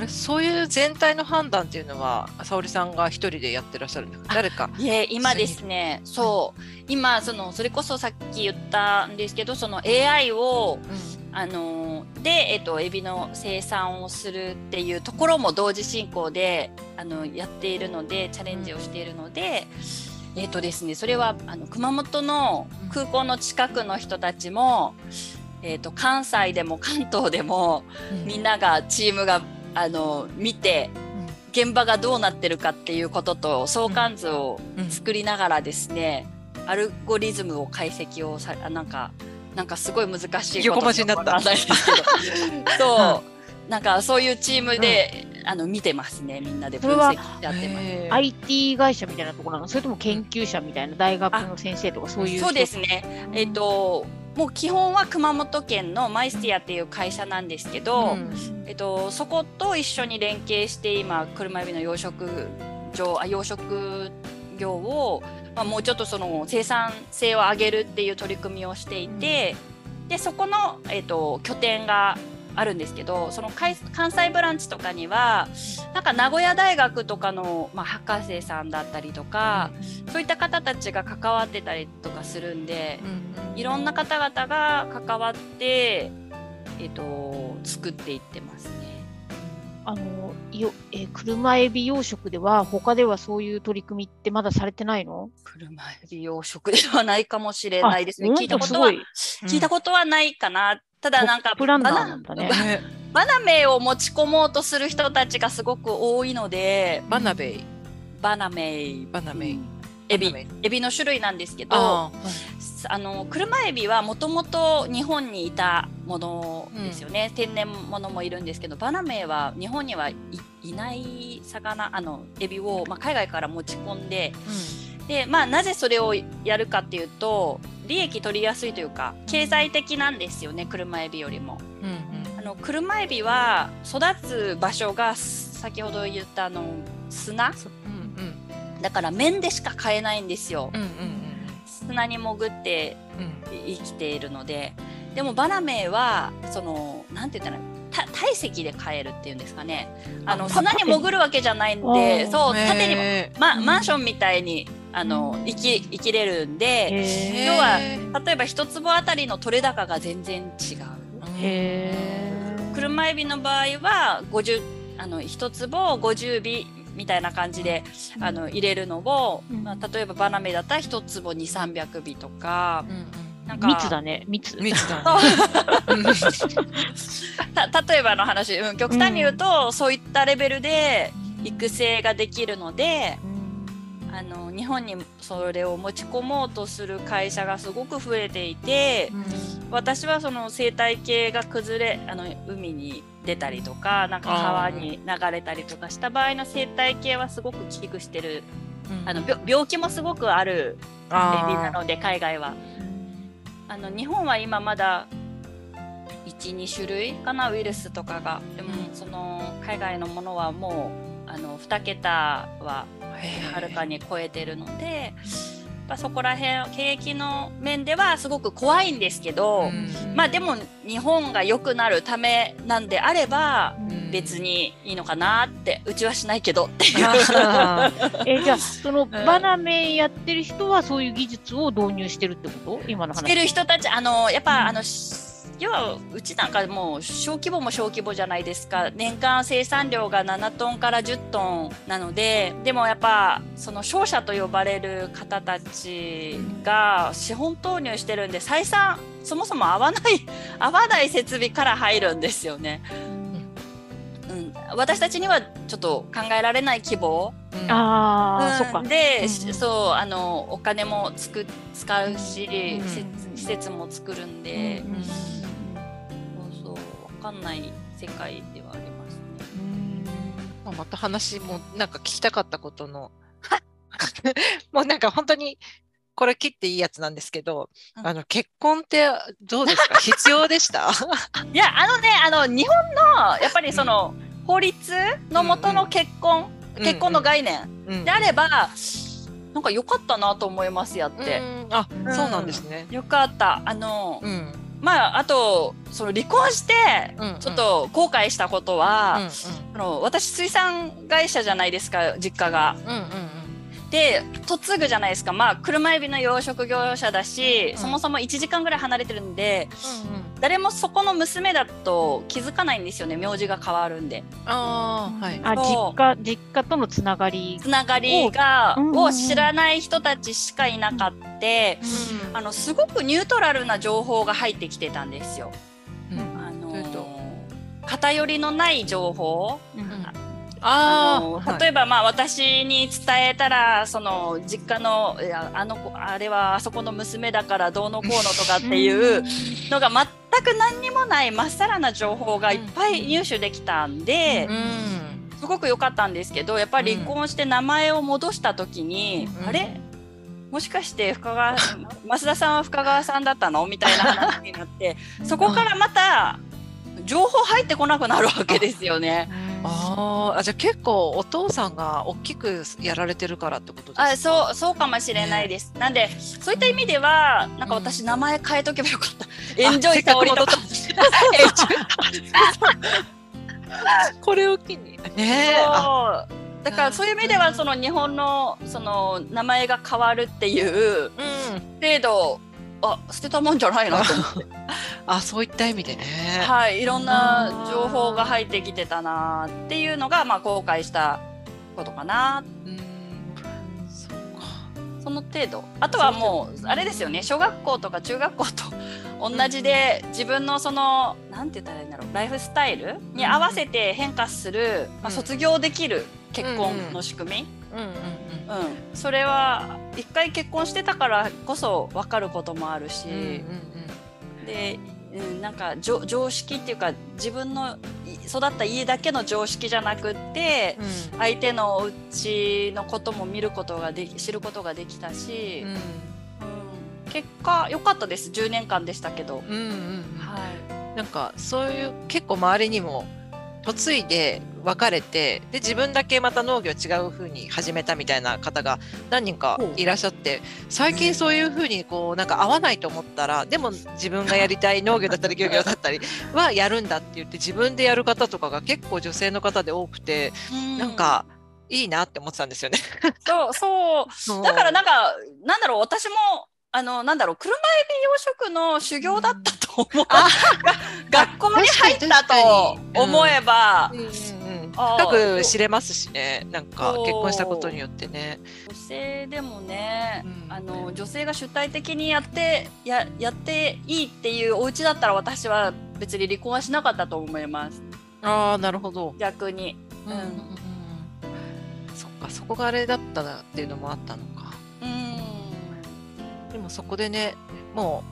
[SPEAKER 2] あれそういう全体の判断っていうのは沙織さんが一人でやってらっしゃるんですか？誰か。
[SPEAKER 4] いえ今ですね。そう。今そのそれこそさっき言ったんですけどその AI をあので、えっと、エビの生産をするっていうところも同時進行であのやっているのでチャレンジをしているので、えっとですねそれはあの熊本の空港の近くの人たちも、えっと、関西でも関東でもみんながチームがあの見て現場がどうなってるかっていうことと相関図を作りながらですね、アルゴリズムを解析をさあなんかなんかすごい難しい
[SPEAKER 2] 横文字になった。
[SPEAKER 4] そう。なんかそういうチームで、あの見てますねみんなで分析やってます。
[SPEAKER 3] IT 会社みたいなところなのそれとも研究者みたいな大学の先生とかそういう人？
[SPEAKER 4] そうですね。えっ、ともう基本は熊本県のマイスティアっていう会社なんですけど、
[SPEAKER 2] うん。
[SPEAKER 4] えっと、そこと一緒に連携して今車エビの養殖場あ養殖業を、まあ、もうちょっとその生産性を上げるっていう取り組みをしていて、でそこの、えっと、拠点があるんですけどその関西ブランチとかにはなんか名古屋大学とかの、まあ、博士さんだったりとか、そういった方たちが関わってたりとかするんで、いろんな方々が関わって、えーと、作っていってますね。
[SPEAKER 3] あのよえー、車エビ養殖では他ではそういう取り組みってまだされてないの？
[SPEAKER 4] 車エビ養殖ではないかもしれないですね。聞いたことは、聞いたことはないかな。ただなんか
[SPEAKER 3] バナ
[SPEAKER 4] バナメイを持ち込もうとする人たちがすごく多いので
[SPEAKER 2] バナメイ。
[SPEAKER 4] バナメイ。
[SPEAKER 2] バナメイ。
[SPEAKER 4] エビ。エビの種類なんですけどあの車エビはもともと日本にいたものですよね、うん、天然物もいるんですけどバナメイは日本にはいない魚あのエビを、まあ、海外から持ち込んで、うん、でまあなぜそれをやるかっていうと利益取りやすいというか経済的なんですよね車エビよりも。うんうん、あの車エビは育つ場所が先ほど言ったあの砂、うんうん、だから面でしか買えないんですよ。うんうんうん、砂に潜って生きているので、でもバナメイはそのなんて言ったら体積で買えるっていうんですかね。あの砂に潜るわけじゃないんでそう縦に、ま、マンションみたいにあの生き生きれるんで要は例えば一坪あたりの取れ高が全然違う。車エビの場合は50あの一坪50尾みたいな感じであの入れるのを、まあ、例えばバナメだったら一坪2 3 0 0尾とか。うんうん。
[SPEAKER 3] なんか密だね。密。
[SPEAKER 2] 密だ、ね、
[SPEAKER 4] 例えばの話、うん、極端に言うと、うん、そういったレベルで育成ができるので、あの日本にそれを持ち込もうとする会社がすごく増えていて、うん、私はその生態系が崩れあの海に出たりとかなんか川に流れたりとかした場合の生態系はすごく危惧してる、うん、あの病気もすごくあるエビなので海外は。あの日本は今まだ12種類かなウイルスとかが。でもその海外のものはもうあの2桁ははるかに超えてるので。そこら辺景気の面ではすごく怖いんですけど、うん、まあでも日本が良くなるためなんであれば別にいいのかなってうちはしないけどっていう。
[SPEAKER 3] えじゃあそのバナメやってる人はそういう技術を導入してるってこと？今の話。
[SPEAKER 4] してる人たちあのやっぱ、うん、あの要はうちなんかもう小規模も小規模じゃないですか。年間生産量が7トンから10トンなのででもやっぱその商社と呼ばれる方たちが資本投入してるんで採算そもそも合わない 合わない設備から入るんですよね。うん、私たちにはちょっと考えられない規模、
[SPEAKER 3] うん、あ
[SPEAKER 4] うん、そっか。で、うん、そうあのお金もつく使うし、うん、施設も作るんで、うんかんない世界ではありますね。
[SPEAKER 2] まあ、また話もなんか聞きたかったことの。もうなんか本当にこれ切っていいやつなんですけど、うん、あの結婚ってどうですか？必要でした？
[SPEAKER 4] いやあのねあの日本のやっぱりその、うん、法律のもとの結婚、うん、結婚の概念であれば、なんか良かったなと思いますやって。
[SPEAKER 2] あ、そうなんですね。
[SPEAKER 4] よかった。あの、まああとその離婚してちょっと後悔したことは、うんうん、あの私水産会社じゃないですか実家が。うんうんうん、で嫁ぐじゃないですか。まあ車エビの養殖業者だし、うん、そもそも1時間ぐらい離れてるんで、うんうん、誰もそこの娘だと気づかないんですよね名字が変わるんで。
[SPEAKER 3] あ、はい、あ実家実家とのつながり。
[SPEAKER 4] つながりがを知らない人たちしかいなかった。て、うん、あのすごくニュートラルな情報が入ってきてたんですよ。うん、あの偏りのない情報、うん、あ例えばまあ私に伝えたらその実家のいやあの子あれはあそこの娘だからどうのこうのとかっていうのが全く何にもないまっさらな情報がいっぱい入手できたんで。すごく良かったんですけどやっぱり離婚して名前を戻した時に、あれ？もしかして深川増田さんは深川さんだったの？みたいな話になってそこからまた情報入ってこなくなるわけですよね。
[SPEAKER 2] ああじゃあ結構お父さんが大きくやられてるからってことですか？
[SPEAKER 4] あそうそうかもしれないです。ね、なんでそういった意味ではなんか私名前変えとけばよかった。エンジョイ沙織とか。
[SPEAKER 2] これを機に。ね
[SPEAKER 4] だからそういう意味ではその日本のその名前が変わるっていう
[SPEAKER 2] うん。
[SPEAKER 4] 程度あ捨てたもんじゃないなと思って。
[SPEAKER 2] あ、そういった意味でね。
[SPEAKER 4] はいいろんな情報が入ってきてたなっていうのがまあ後悔したことかな。
[SPEAKER 2] うん。そうか。
[SPEAKER 4] その程度。あとはもうあれですよね。小学校とか中学校と同じで自分のそのなんて言ったらいいんだろう。ライフスタイルに合わせて変化する、まあ、卒業できる結婚の仕組み、
[SPEAKER 2] うんうんうん。
[SPEAKER 4] うん。それは一回結婚してたからこそ分かることもあるし、
[SPEAKER 2] うんうん
[SPEAKER 4] で、うん、なんか常常識っていうか自分のい育った家だけの常識じゃなくって
[SPEAKER 2] うん。
[SPEAKER 4] 相手のお家のことも見ることができ知ることができたし、
[SPEAKER 2] うん。
[SPEAKER 4] うん。結果良かったです。10年間でしたけど、
[SPEAKER 2] うんうんうん。
[SPEAKER 4] は
[SPEAKER 2] なんかそういう結構周りにも嫁いで別れてで自分だけまた農業違う風に始めたみたいな方が何人かいらっしゃって最近そういう風にこうなんか合わないと思ったらでも自分がやりたい農業だったり漁業だったり はやるんだって言って自分でやる方とかが結構女性の方で多くて
[SPEAKER 4] い、
[SPEAKER 2] なんかいいなって思ってたんですよね。
[SPEAKER 4] そう。そう。だからなんかなんだろう私もあのなんだろう車エビ養殖の修行だったと思う、学校に入ったと思えば、
[SPEAKER 2] 深く知れますしね。なんか結婚したことによってね。
[SPEAKER 4] 女性でもね、
[SPEAKER 2] うん。
[SPEAKER 4] あの女性が主体的にやってややっていいっていうお家だったら私は別に離婚はしなかったと思います。
[SPEAKER 2] ああなるほど。
[SPEAKER 4] 逆に。
[SPEAKER 2] うんうんうんそっかそこがあれだったなっていうのもあったのか。
[SPEAKER 4] うん
[SPEAKER 2] でもそこでねも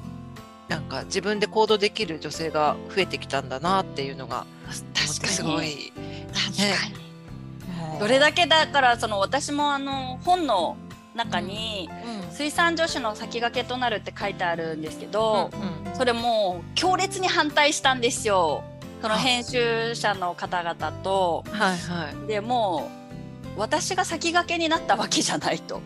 [SPEAKER 2] うなんか自分で行動できる女性が増えてきたんだなっていうのが
[SPEAKER 4] 確かに。
[SPEAKER 2] すごい。
[SPEAKER 4] 確
[SPEAKER 2] ね。
[SPEAKER 4] かにどれだけだからその私もあの本の中に
[SPEAKER 2] うん。
[SPEAKER 4] 水産女子の先駆けとなるって書いてあるんですけど、
[SPEAKER 2] うん
[SPEAKER 4] それもう強烈に反対したんですよ。その
[SPEAKER 2] は
[SPEAKER 4] 編集者の方々と。
[SPEAKER 2] はいはい。
[SPEAKER 4] でもう私が先駆けになったわけじゃないと。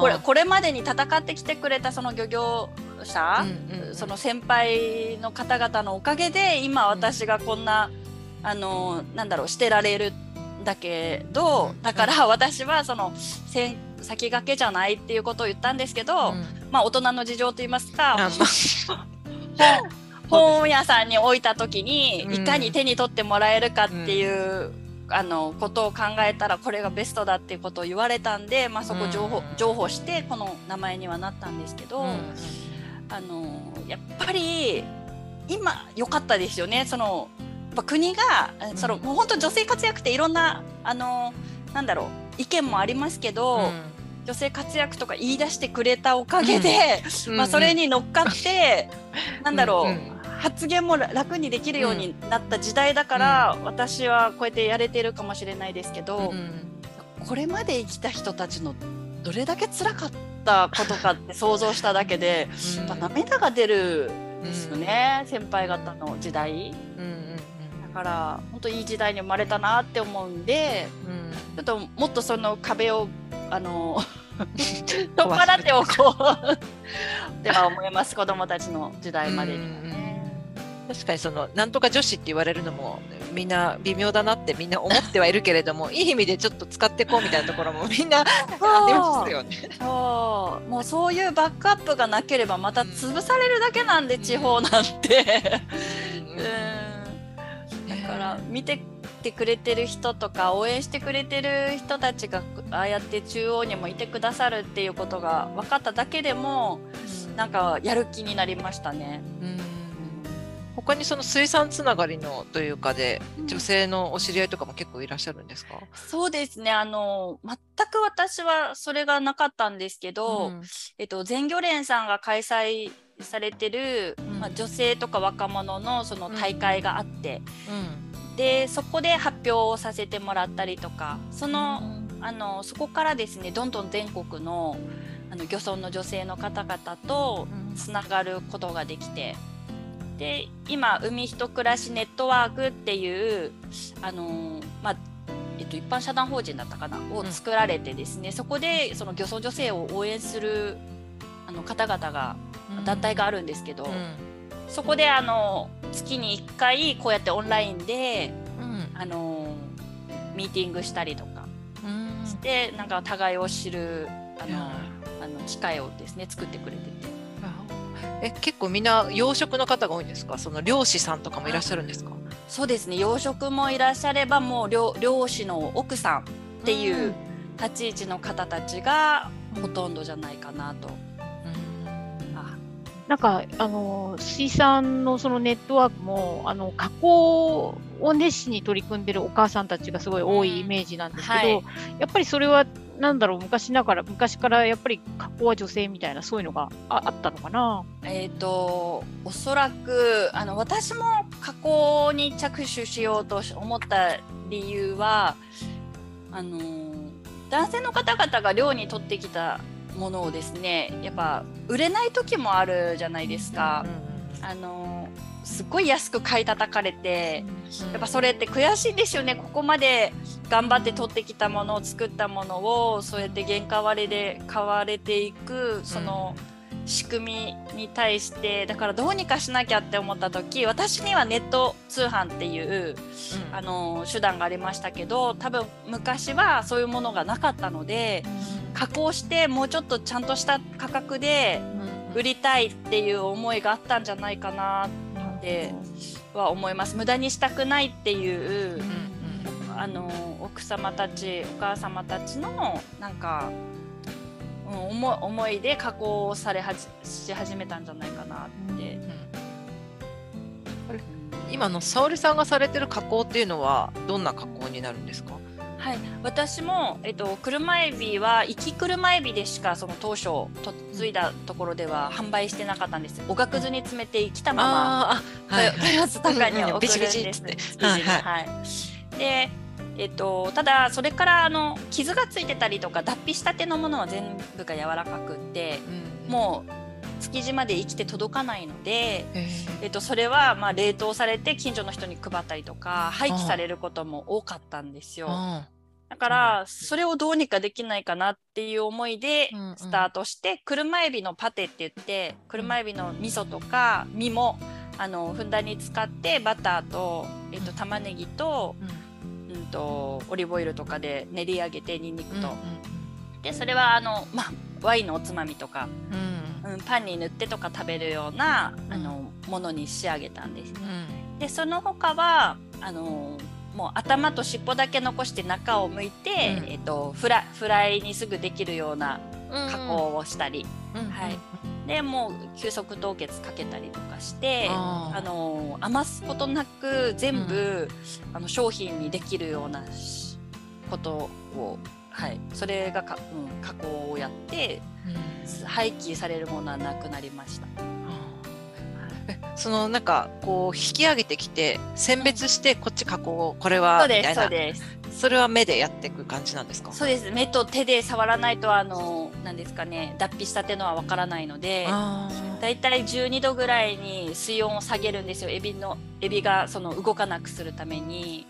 [SPEAKER 4] これこれまでに戦ってきてくれたその漁業者、
[SPEAKER 2] うんうん
[SPEAKER 4] その先輩の方々のおかげで今私がこんな、あのなんだろうしてられるんだけど、
[SPEAKER 2] うん。
[SPEAKER 4] だから私はその先先駆けじゃないっていうことを言ったんですけど、
[SPEAKER 2] うん。
[SPEAKER 4] まあ大人の事情と言いますか、本屋さんに置いた時に
[SPEAKER 2] うん。
[SPEAKER 4] いかに手に取ってもらえるかっていう、あのことを考えたらこれがベストだっていうことを言われたんで、まあ、そこ情報,、
[SPEAKER 2] うん。
[SPEAKER 4] 情報してこの名前にはなったんですけど、
[SPEAKER 2] うん
[SPEAKER 4] あのやっぱり今良かったですよね。その国が、
[SPEAKER 2] ん
[SPEAKER 4] そのもう本当女性活躍っていろんなあのなんだろう意見もありますけど、女性活躍とか言い出してくれたおかげで、
[SPEAKER 2] うん。
[SPEAKER 4] まあ、それに乗っかって、なんだろう、発言も楽にできるようになった時代だから、私はこうやってやれてるかもしれないですけど、
[SPEAKER 2] うん。
[SPEAKER 4] これまで生きた人たちのどれだけ辛かったことかって想像しただけで、やっぱ涙が出るんですよね、先輩方の時代。
[SPEAKER 2] うんうん
[SPEAKER 4] だから本当いい時代に生まれたなって思うんで
[SPEAKER 2] うん。うん
[SPEAKER 4] ちょっともっとその壁をあの 取っ払っておこう では思います子供たちの時代までに。はね。
[SPEAKER 2] 確かにそのなんとか女子って言われるのもみんな微妙だなってみんな思ってはいるけれども いい意味でちょっと使っていこうみたいなところも みんなありますよね。
[SPEAKER 4] そうもうそういうバックアップがなければまた潰されるだけなんで、地方なんて。うん。だから見ててくれてる人とか応援してくれてる人たちがああやって中央にもいてくださるっていうことが分かっただけでもなんかやる気になりましたね。
[SPEAKER 2] うん他にその水産つながりのというかで女性のお知り合いとかも結構いらっしゃるんですか、
[SPEAKER 4] そうですね。あの全く私はそれがなかったんですけど、
[SPEAKER 2] うん。
[SPEAKER 4] えっと、全漁連さんが開催されてる、
[SPEAKER 2] ん。
[SPEAKER 4] まあ、女性とか若者のその大会があって、
[SPEAKER 2] うん。
[SPEAKER 4] でそこで発表をさせてもらったりとかその,、あのそこからですねどんどん全国のあの漁村の女性の方々とつながることができてで今海人暮らしネットワークっていうあのまあえっと、一般社団法人だったかなを作られてですね、そこでその漁村女性を応援するあの方々が団体があるんですけど、
[SPEAKER 2] うん。
[SPEAKER 4] そこであの月に1回こうやってオンラインで
[SPEAKER 2] うん。
[SPEAKER 4] あのミーティングしたりとか
[SPEAKER 2] うん。
[SPEAKER 4] してなんか互いを知るあのあの機会をですね作ってくれてて
[SPEAKER 2] え結構みんな養殖の方が多いんですか？その漁師さんとかもいらっしゃるんですか？
[SPEAKER 4] そうですね。養殖もいらっしゃればもう漁漁師の奥さんっていう立ち位置の方たちがほとんどじゃないかなと。あ。
[SPEAKER 3] なんか、あの、水産のそのネットワークも、あの、加工を熱心に取り組んでるお母さんたちがすごい多いイメージなんですけど、
[SPEAKER 4] はい。
[SPEAKER 3] やっぱりそれは、なんだろう、昔ながら、昔からやっぱり加工は女性みたいな、そういうのがああったのかな？
[SPEAKER 4] えー、とおそらくあの私も加工に着手しようと思った理由はあの男性の方々が漁に取ってきたものをですねやっぱ売れない時もあるじゃないですか。あのすっごい安く買い叩かれてやっぱそれって悔しいんですよね。ここまで頑張って取ってきたものを作ったものをそうやって原価割れで買われていくその仕組みに対してだからどうにかしなきゃって思った時私にはネット通販っていうあの手段がありましたけど多分昔はそういうものがなかったので加工してもうちょっとちゃんとした価格で売りたいっていう思いがあったんじゃないかなっては思います。無駄にしたくないっていうあの奥様たちお母様たちのなんか、うん、思い思いで加工されはじし始めたんじゃないかなって。
[SPEAKER 2] 今の沙織さんがされてる加工っていうのはどんな加工になるんですか？
[SPEAKER 4] はい、私も、えっと、車エビは生き車エビでしかその当初嫁いだところでは販売してなかったんです。おがくずに詰めて生きたまま豊洲とかに送るんです。
[SPEAKER 2] はい
[SPEAKER 4] で、えっと、ただそれからあの傷がついてたりとか脱皮したてのものは全部が柔らかくって
[SPEAKER 2] うん
[SPEAKER 4] もう築地まで生きて届かないので、
[SPEAKER 2] へ
[SPEAKER 4] えっと、それはまあ冷凍されて近所の人に配ったりとか廃棄されることも多かったんですよ。
[SPEAKER 2] ー
[SPEAKER 4] だからそれをどうにかできないかなっていう思いで
[SPEAKER 2] うんうん。
[SPEAKER 4] スタートして車エビのパテって言って車エビの味噌とか身もあのふんだんに使ってバターと,、えっと玉ねぎと,、うん、とオリーブオイルとかで練り上げてにんにくと、でそれはあの、まあ、ワインのおつまみとか、
[SPEAKER 2] うん。
[SPEAKER 4] うん、パンに塗ってとか食べるようなあのものに仕上げたんです。
[SPEAKER 2] うん。
[SPEAKER 4] でその他はあのもう頭と尻尾だけ残して中を剥いて、
[SPEAKER 2] うん。
[SPEAKER 4] えっとフラフライにすぐできるような
[SPEAKER 2] うん
[SPEAKER 4] 加工をしたり、
[SPEAKER 2] うん
[SPEAKER 4] はい。でもう急速凍結かけたりとかして
[SPEAKER 2] あ
[SPEAKER 4] の余すことなく全部、あの商品にできるようなしことを、はい、それがか、うん、加工をやって
[SPEAKER 2] うん。
[SPEAKER 4] 廃棄されるものはなくなりました。
[SPEAKER 2] えそのなんかこう引き上げてきて選別してこっち加工これ
[SPEAKER 4] そ
[SPEAKER 2] はみたいな。
[SPEAKER 4] うです。
[SPEAKER 2] それは目でやっていく感じなんですか？
[SPEAKER 4] そうです。目と手で触らないとあのなんですかね脱皮したてのはわからないので
[SPEAKER 2] あ
[SPEAKER 4] だいたい12度ぐらいに水温を下げるんですよ。エビのエビがその動かなくするために。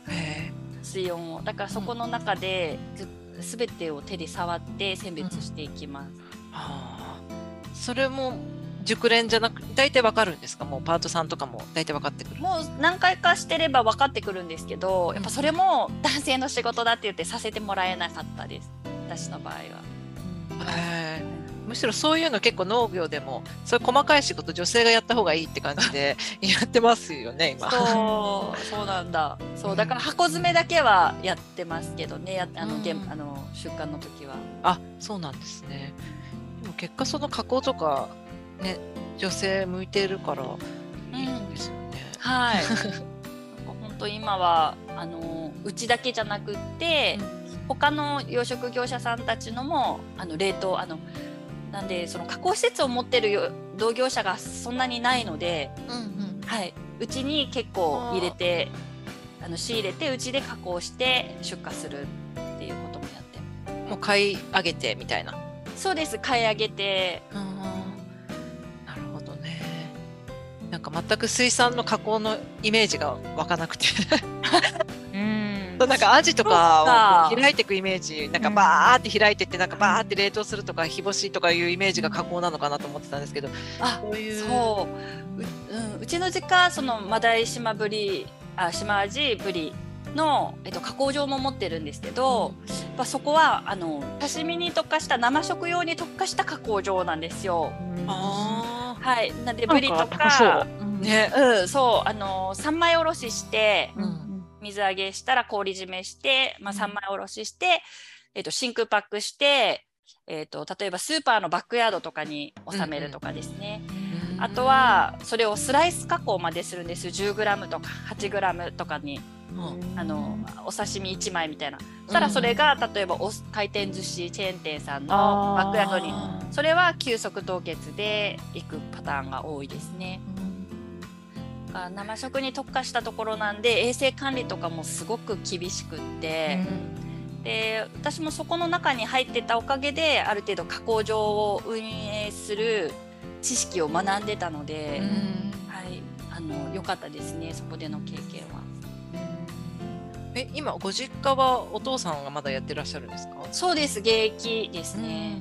[SPEAKER 4] 水温を。だからそこの中でず全てを手で触って選別していきます、
[SPEAKER 2] ーあー。それも熟練じゃなく大体わかるんですか？もうパートさんとかも大体分かってくる
[SPEAKER 4] もう何回かしてれば分かってくるんですけどやっぱそれも男性の仕事だって言ってさせてもらえなかったです私の場合は。
[SPEAKER 2] へーむしろそういうの結構農業でもそういう細かい仕事女性がやった方がいいって感じで やってますよね今。
[SPEAKER 4] そう、そうなんだ。そう、だから箱詰めだけはやってますけどね、やあの、
[SPEAKER 2] うん
[SPEAKER 4] 現あの出荷の時は。
[SPEAKER 2] あそうなんですね。でも結果その加工とかね女性向いてるからいいんですよね。
[SPEAKER 4] はい。なんか本当今はあのうちだけじゃなくって、他の養殖業者さんたちのもあの冷凍あのなんでその加工施設を持ってるよ同業者がそんなにないので、
[SPEAKER 2] うんうん
[SPEAKER 4] はい、うちに結構入れてあの仕入れてうちで加工して出荷するっていうこともやって
[SPEAKER 2] もう買い上げてみたいな。
[SPEAKER 4] そうです買い上げて
[SPEAKER 2] なるほどね。なんか全く水産の加工のイメージが湧かなくて。
[SPEAKER 4] うん。
[SPEAKER 2] なんかアジとかを開いていくイメージ。なんか
[SPEAKER 3] うん。
[SPEAKER 2] バーって開いてってなんかバーって冷凍するとか日干しとかいうイメージが加工なのかなと思ってたんですけど。
[SPEAKER 4] あ
[SPEAKER 2] そういう。
[SPEAKER 4] そう。う,、うん、うちの実家そのマダイ島ブリあ島アジブリの、えっと、加工場も持ってるんですけど、やっぱそこはあの刺身に特化した生食用に特化した加工場なんですよ。
[SPEAKER 2] あ
[SPEAKER 4] はい、なんで
[SPEAKER 3] なん
[SPEAKER 4] ブリと
[SPEAKER 3] か
[SPEAKER 2] ね
[SPEAKER 4] うん、そう。あの三枚おろしして
[SPEAKER 2] うん
[SPEAKER 4] 水揚げしたら氷締めして、まあ、三枚おろしして、えっと真空パックして、えっと例えばスーパーのバックヤードとかに収めるとかですね。あとはそれをスライス加工までするんです。10g とか 8g とかに。
[SPEAKER 2] うん
[SPEAKER 4] あのお刺身1枚みたいな。そしたらそれが例えばお回転寿司チェーン店さんのバックヤードに。
[SPEAKER 3] あ
[SPEAKER 4] それは急速凍結で行くパターンが多いですね。あ生食に特化したところなんで衛生管理とかもすごく厳しくって、で私もそこの中に入ってたおかげである程度加工場を運営する知識を学んでたので、はい。あの良かったですねそこでの経験は。
[SPEAKER 2] え今ご実家はお父さんがまだやってらっしゃるんですか？
[SPEAKER 4] そうです現役ですね。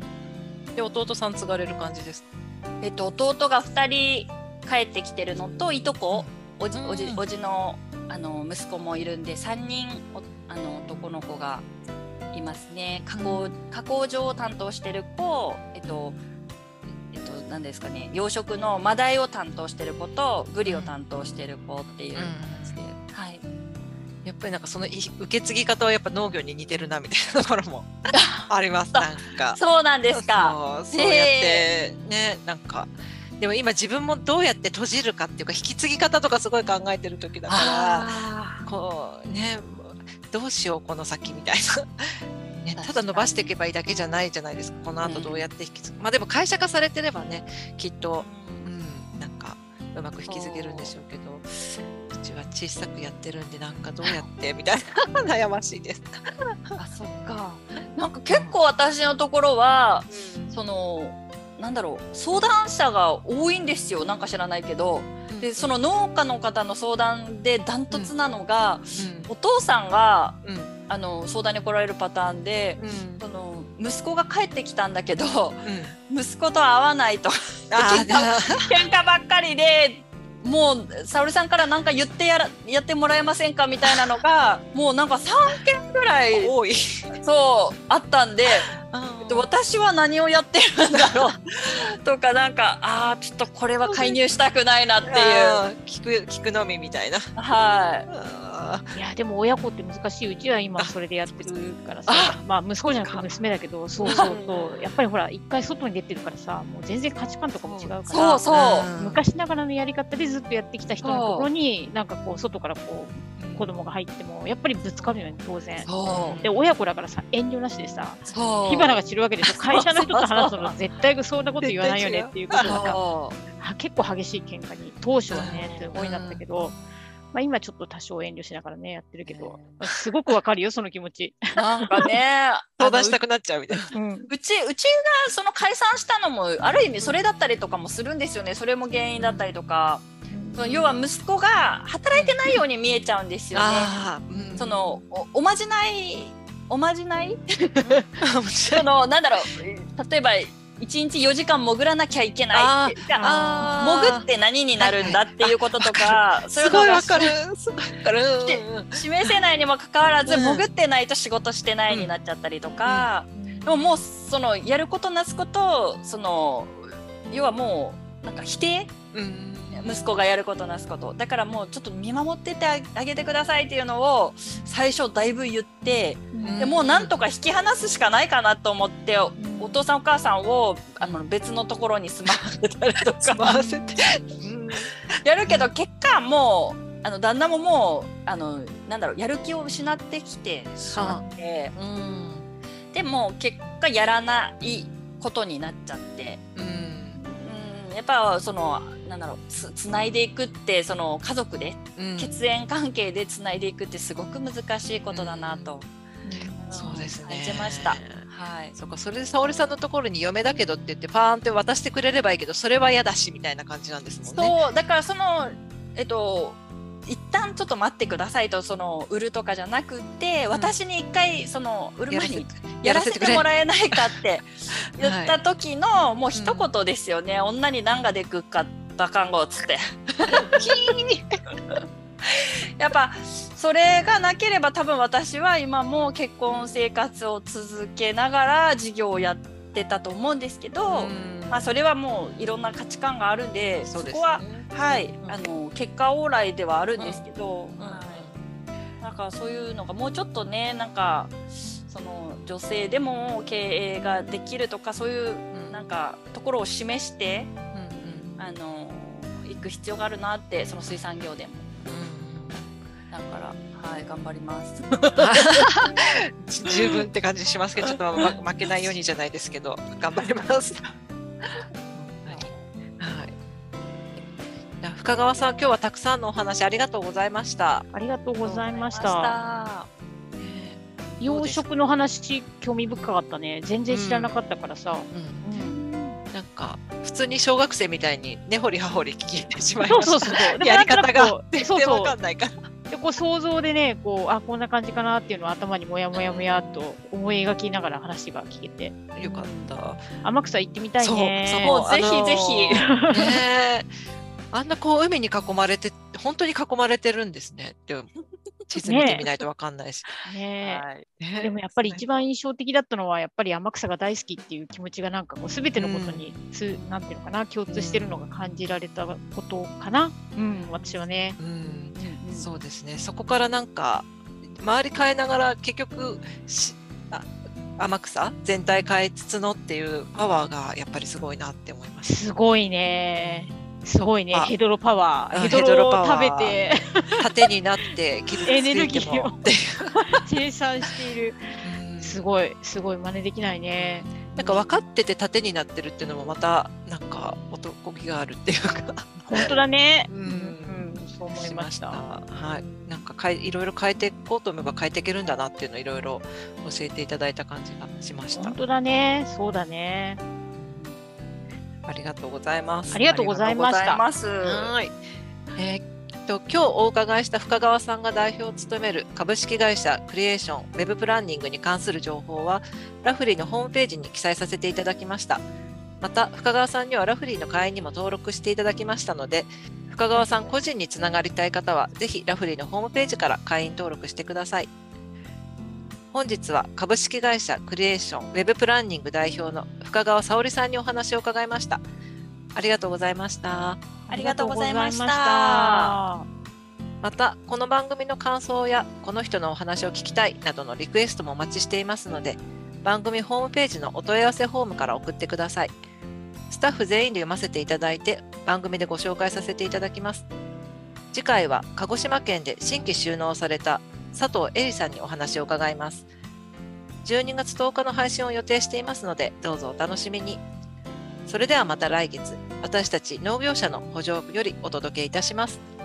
[SPEAKER 2] で弟さん継がれる感じですか？
[SPEAKER 4] えっと弟が2人帰ってきてるのといとこおじ,、おじ
[SPEAKER 2] うん。
[SPEAKER 4] おじのあの息子もいるんで3人おあの男の子がいますね。加工,、加工場を担当してる子えっとえっと何ですかね。養殖のマダイを担当してる子とブリを担当してる子っていう形で、はい
[SPEAKER 2] やっぱりなんかそのい受け継ぎ方はやっぱ農業に似てるなみたいなところも ありますなんか。
[SPEAKER 4] そうなんですか。
[SPEAKER 2] そうやってねなんか。でも今自分もどうやって閉じるかっていうか引き継ぎ方とかすごい考えてる時だから
[SPEAKER 4] あ
[SPEAKER 2] こうねどうしようこの先みたいな。ね、ただ伸ばしていけばいいだけじゃないじゃないですか。この後どうやって引き継ぐ、まあでも会社化されてればねきっと、うん、なんかうまく引き継げるんでしょうけどうちは小さくやってるんでなんかどうやって？みたいな。悩ましいです。
[SPEAKER 4] あそっか。なんか結構私のところはそのなんだろう相談者が多いんですよ。なんか知らないけど。でその農家の方の相談でダントツなのが、お父さんが
[SPEAKER 2] うん。うん
[SPEAKER 4] あの相談に来られるパターンで
[SPEAKER 2] うん。
[SPEAKER 4] その息子が帰ってきたんだけど
[SPEAKER 2] うん。
[SPEAKER 4] 息子と会わないと。喧嘩ばっかりでもう沙織さんから何か言ってやらやってもらえませんかみたいなのが もうなんか3件ぐらい
[SPEAKER 2] 多い。
[SPEAKER 4] そうあったんで。で私は何をやってるんだろう とかなんかああちょっとこれは介入したくないなっていう
[SPEAKER 2] 聞く聞くのみみたいな。
[SPEAKER 4] はい
[SPEAKER 2] あ
[SPEAKER 3] いやでも親子って難しい。うちは今それでやってるからさ。
[SPEAKER 4] あ
[SPEAKER 3] まあ息子じゃなくて娘だけどそうそうそう。やっぱりほら一回外に出てるからさもう全然価値観とかも違うから
[SPEAKER 4] そうそう
[SPEAKER 2] ー
[SPEAKER 3] 昔ながらのやり方でずっとやってきた人のところになんかこう外からこう子供が入ってもやっぱりぶつかるよね当然。で親子だからさ遠慮なしでさ火花が散るわけでしょ。会社の人と話すの絶対そんなこと言わないよねっていうことでさ
[SPEAKER 4] そ
[SPEAKER 3] あ結構激しい喧嘩に。当初はねすごいなったけど、まあ、今ちょっと多少遠慮しながらねやってるけど、すごくわかるよその気持ち。
[SPEAKER 4] う なんかね
[SPEAKER 2] 相談したくなっちゃうみたいな。
[SPEAKER 3] うん。
[SPEAKER 4] うちうちがその解散したのもある意味それだったりとかもするんですよね。それも原因だったりとか。その要は息子が働いてないように見えちゃうんですよね。
[SPEAKER 2] ああ、うん。
[SPEAKER 4] そのおおまじないおまじない。そのなんだろう。例えば1日4時間潜らなきゃいけないって。じゃあ
[SPEAKER 2] あ
[SPEAKER 4] 潜って何になるんだっていうこととか、そういう
[SPEAKER 2] すごいわかる。す。ごいわかる。
[SPEAKER 4] で
[SPEAKER 2] うん
[SPEAKER 4] 示せないにもかかわらず、
[SPEAKER 2] うん。
[SPEAKER 4] 潜ってないと仕事してないになっちゃったりとか、でももうそのやることなすことその要はもうなんか否定
[SPEAKER 2] うん
[SPEAKER 4] 息子がやることなすこと。だからもうちょっと見守っててあげてくださいっていうのを最初だいぶ言ってでもうなんとか引き離すしかないかなと思っておお父さんお母さんをあの別のところに住まわせたりとか。やるけど結果もうあの旦那ももうあのなんだろうやる気を失ってきてしまって、
[SPEAKER 2] うん。
[SPEAKER 4] でも結果やらないことになっちゃって。
[SPEAKER 2] うん。
[SPEAKER 4] うん。やっぱそのなんだろうつつないでいくってその家族で
[SPEAKER 2] うん
[SPEAKER 4] 血縁関係でつないでいくってすごく難しいことだなと、
[SPEAKER 2] そうですね。
[SPEAKER 4] 感じました。はい。
[SPEAKER 2] そうか、それで沙織さんのところに嫁だけどって言ってパーンって渡してくれればいいけど、それは嫌だしみたいな感じなんですもんね。
[SPEAKER 4] そうだからそのえっと一旦ちょっと待ってくださいとその売るとかじゃなくて、私に一回その売る前にやらせてもらえないかって言った時のもう一言ですよね、女に何がでくっかったかんごっつって。やっぱそれがなければ多分私は今も結婚生活を続けながら事業をやってたと思うんですけど、まあ、それはもういろんな価値観があるんでそこは、はい、あの結果往来ではあるんですけど、はい、なんかそういうのがもうちょっとねなんかその女性でも経営ができるとかそういうなんかところを示して、あの行く必要があるなってその水産業でも。だからはい頑張ります
[SPEAKER 2] 十分って感じしますけどちょっと、ま、負けないようにじゃないですけど頑張ります深川さん、今日はたくさんのお話ありがとうございました。
[SPEAKER 3] ありがとうございました。養殖の話興味深かったね。全然知らなかったからさ。うん
[SPEAKER 2] うん、なんか普通に小学生みたいに根掘り葉掘り聞いてしまいました。そうそうそう。やり方が全然わかんないから。
[SPEAKER 3] でこう想像でねこうあこんな感じかなっていうのを頭にもやもやもやと思い描きながら話が聞けて
[SPEAKER 2] よかった。
[SPEAKER 3] 天草行ってみたいね。
[SPEAKER 4] そうそうぜひぜひ。
[SPEAKER 2] ねあんなこう海に囲まれて、本当に囲まれてるんですねって、地図見てみないと分かんないし。
[SPEAKER 3] ねはい、でもやっぱり一番印象的だったのは、やっぱり天草が大好きっていう気持ちがなんかこう全てのことにつ、うん、なんていうのかな、共通してるのが感じられたことかな。うん、私はね。うん、
[SPEAKER 2] うん、そうですね。そこからなんか、周り変えながら結局天草？全体変えつつのっていうパワーがやっぱりすごいなって思いました。
[SPEAKER 3] すごいね。すごいね、ヘドロパワー。ヘドロを食べて、
[SPEAKER 2] 盾になって傷つ
[SPEAKER 3] エネルギーを。生産している。すごい、すごい真似できないね。
[SPEAKER 2] なんか分かってて盾になってるっていうのもまたなんか男気があるっていうか。
[SPEAKER 3] 本当だね。うん、うん、そう思いました。は
[SPEAKER 2] い、なんかかいいろいろ変えていこうと思えば変えていけるんだなっていうのをいろいろ教えていただいた感じがしました。
[SPEAKER 3] 本当だね、そうだね。
[SPEAKER 2] ありがとうございます。
[SPEAKER 3] ありがとうございました。
[SPEAKER 2] はい。えーと今日お伺いした深川さんが代表を務める株式会社クリエーションウェブプランニングに関する情報はラフリーのホームページに記載させていただきましたまた深川さんにはラフリーの会員にも登録していただきましたので深川さん個人につながりたい方はぜひラフリーのホームページから会員登録してください本日は株式会社クリエーションウェブプランニング代表の深川沙織さんにお話を伺いました。ありがとうございました。
[SPEAKER 4] ありがとうございました。
[SPEAKER 2] また、この番組の感想やこの人のお話を聞きたいなどのリクエストもお待ちしていますので、番組ホームページのお問い合わせフォームから送ってください。スタッフ全員で読ませていただいて、番組でご紹介させていただきます。次回は鹿児島県で新規収納された佐藤恵里さんにお話を伺います。12月10日の配信を予定していますので、どうぞお楽しみに。それではまた来月、私たち農業者の補助よりお届けいたします。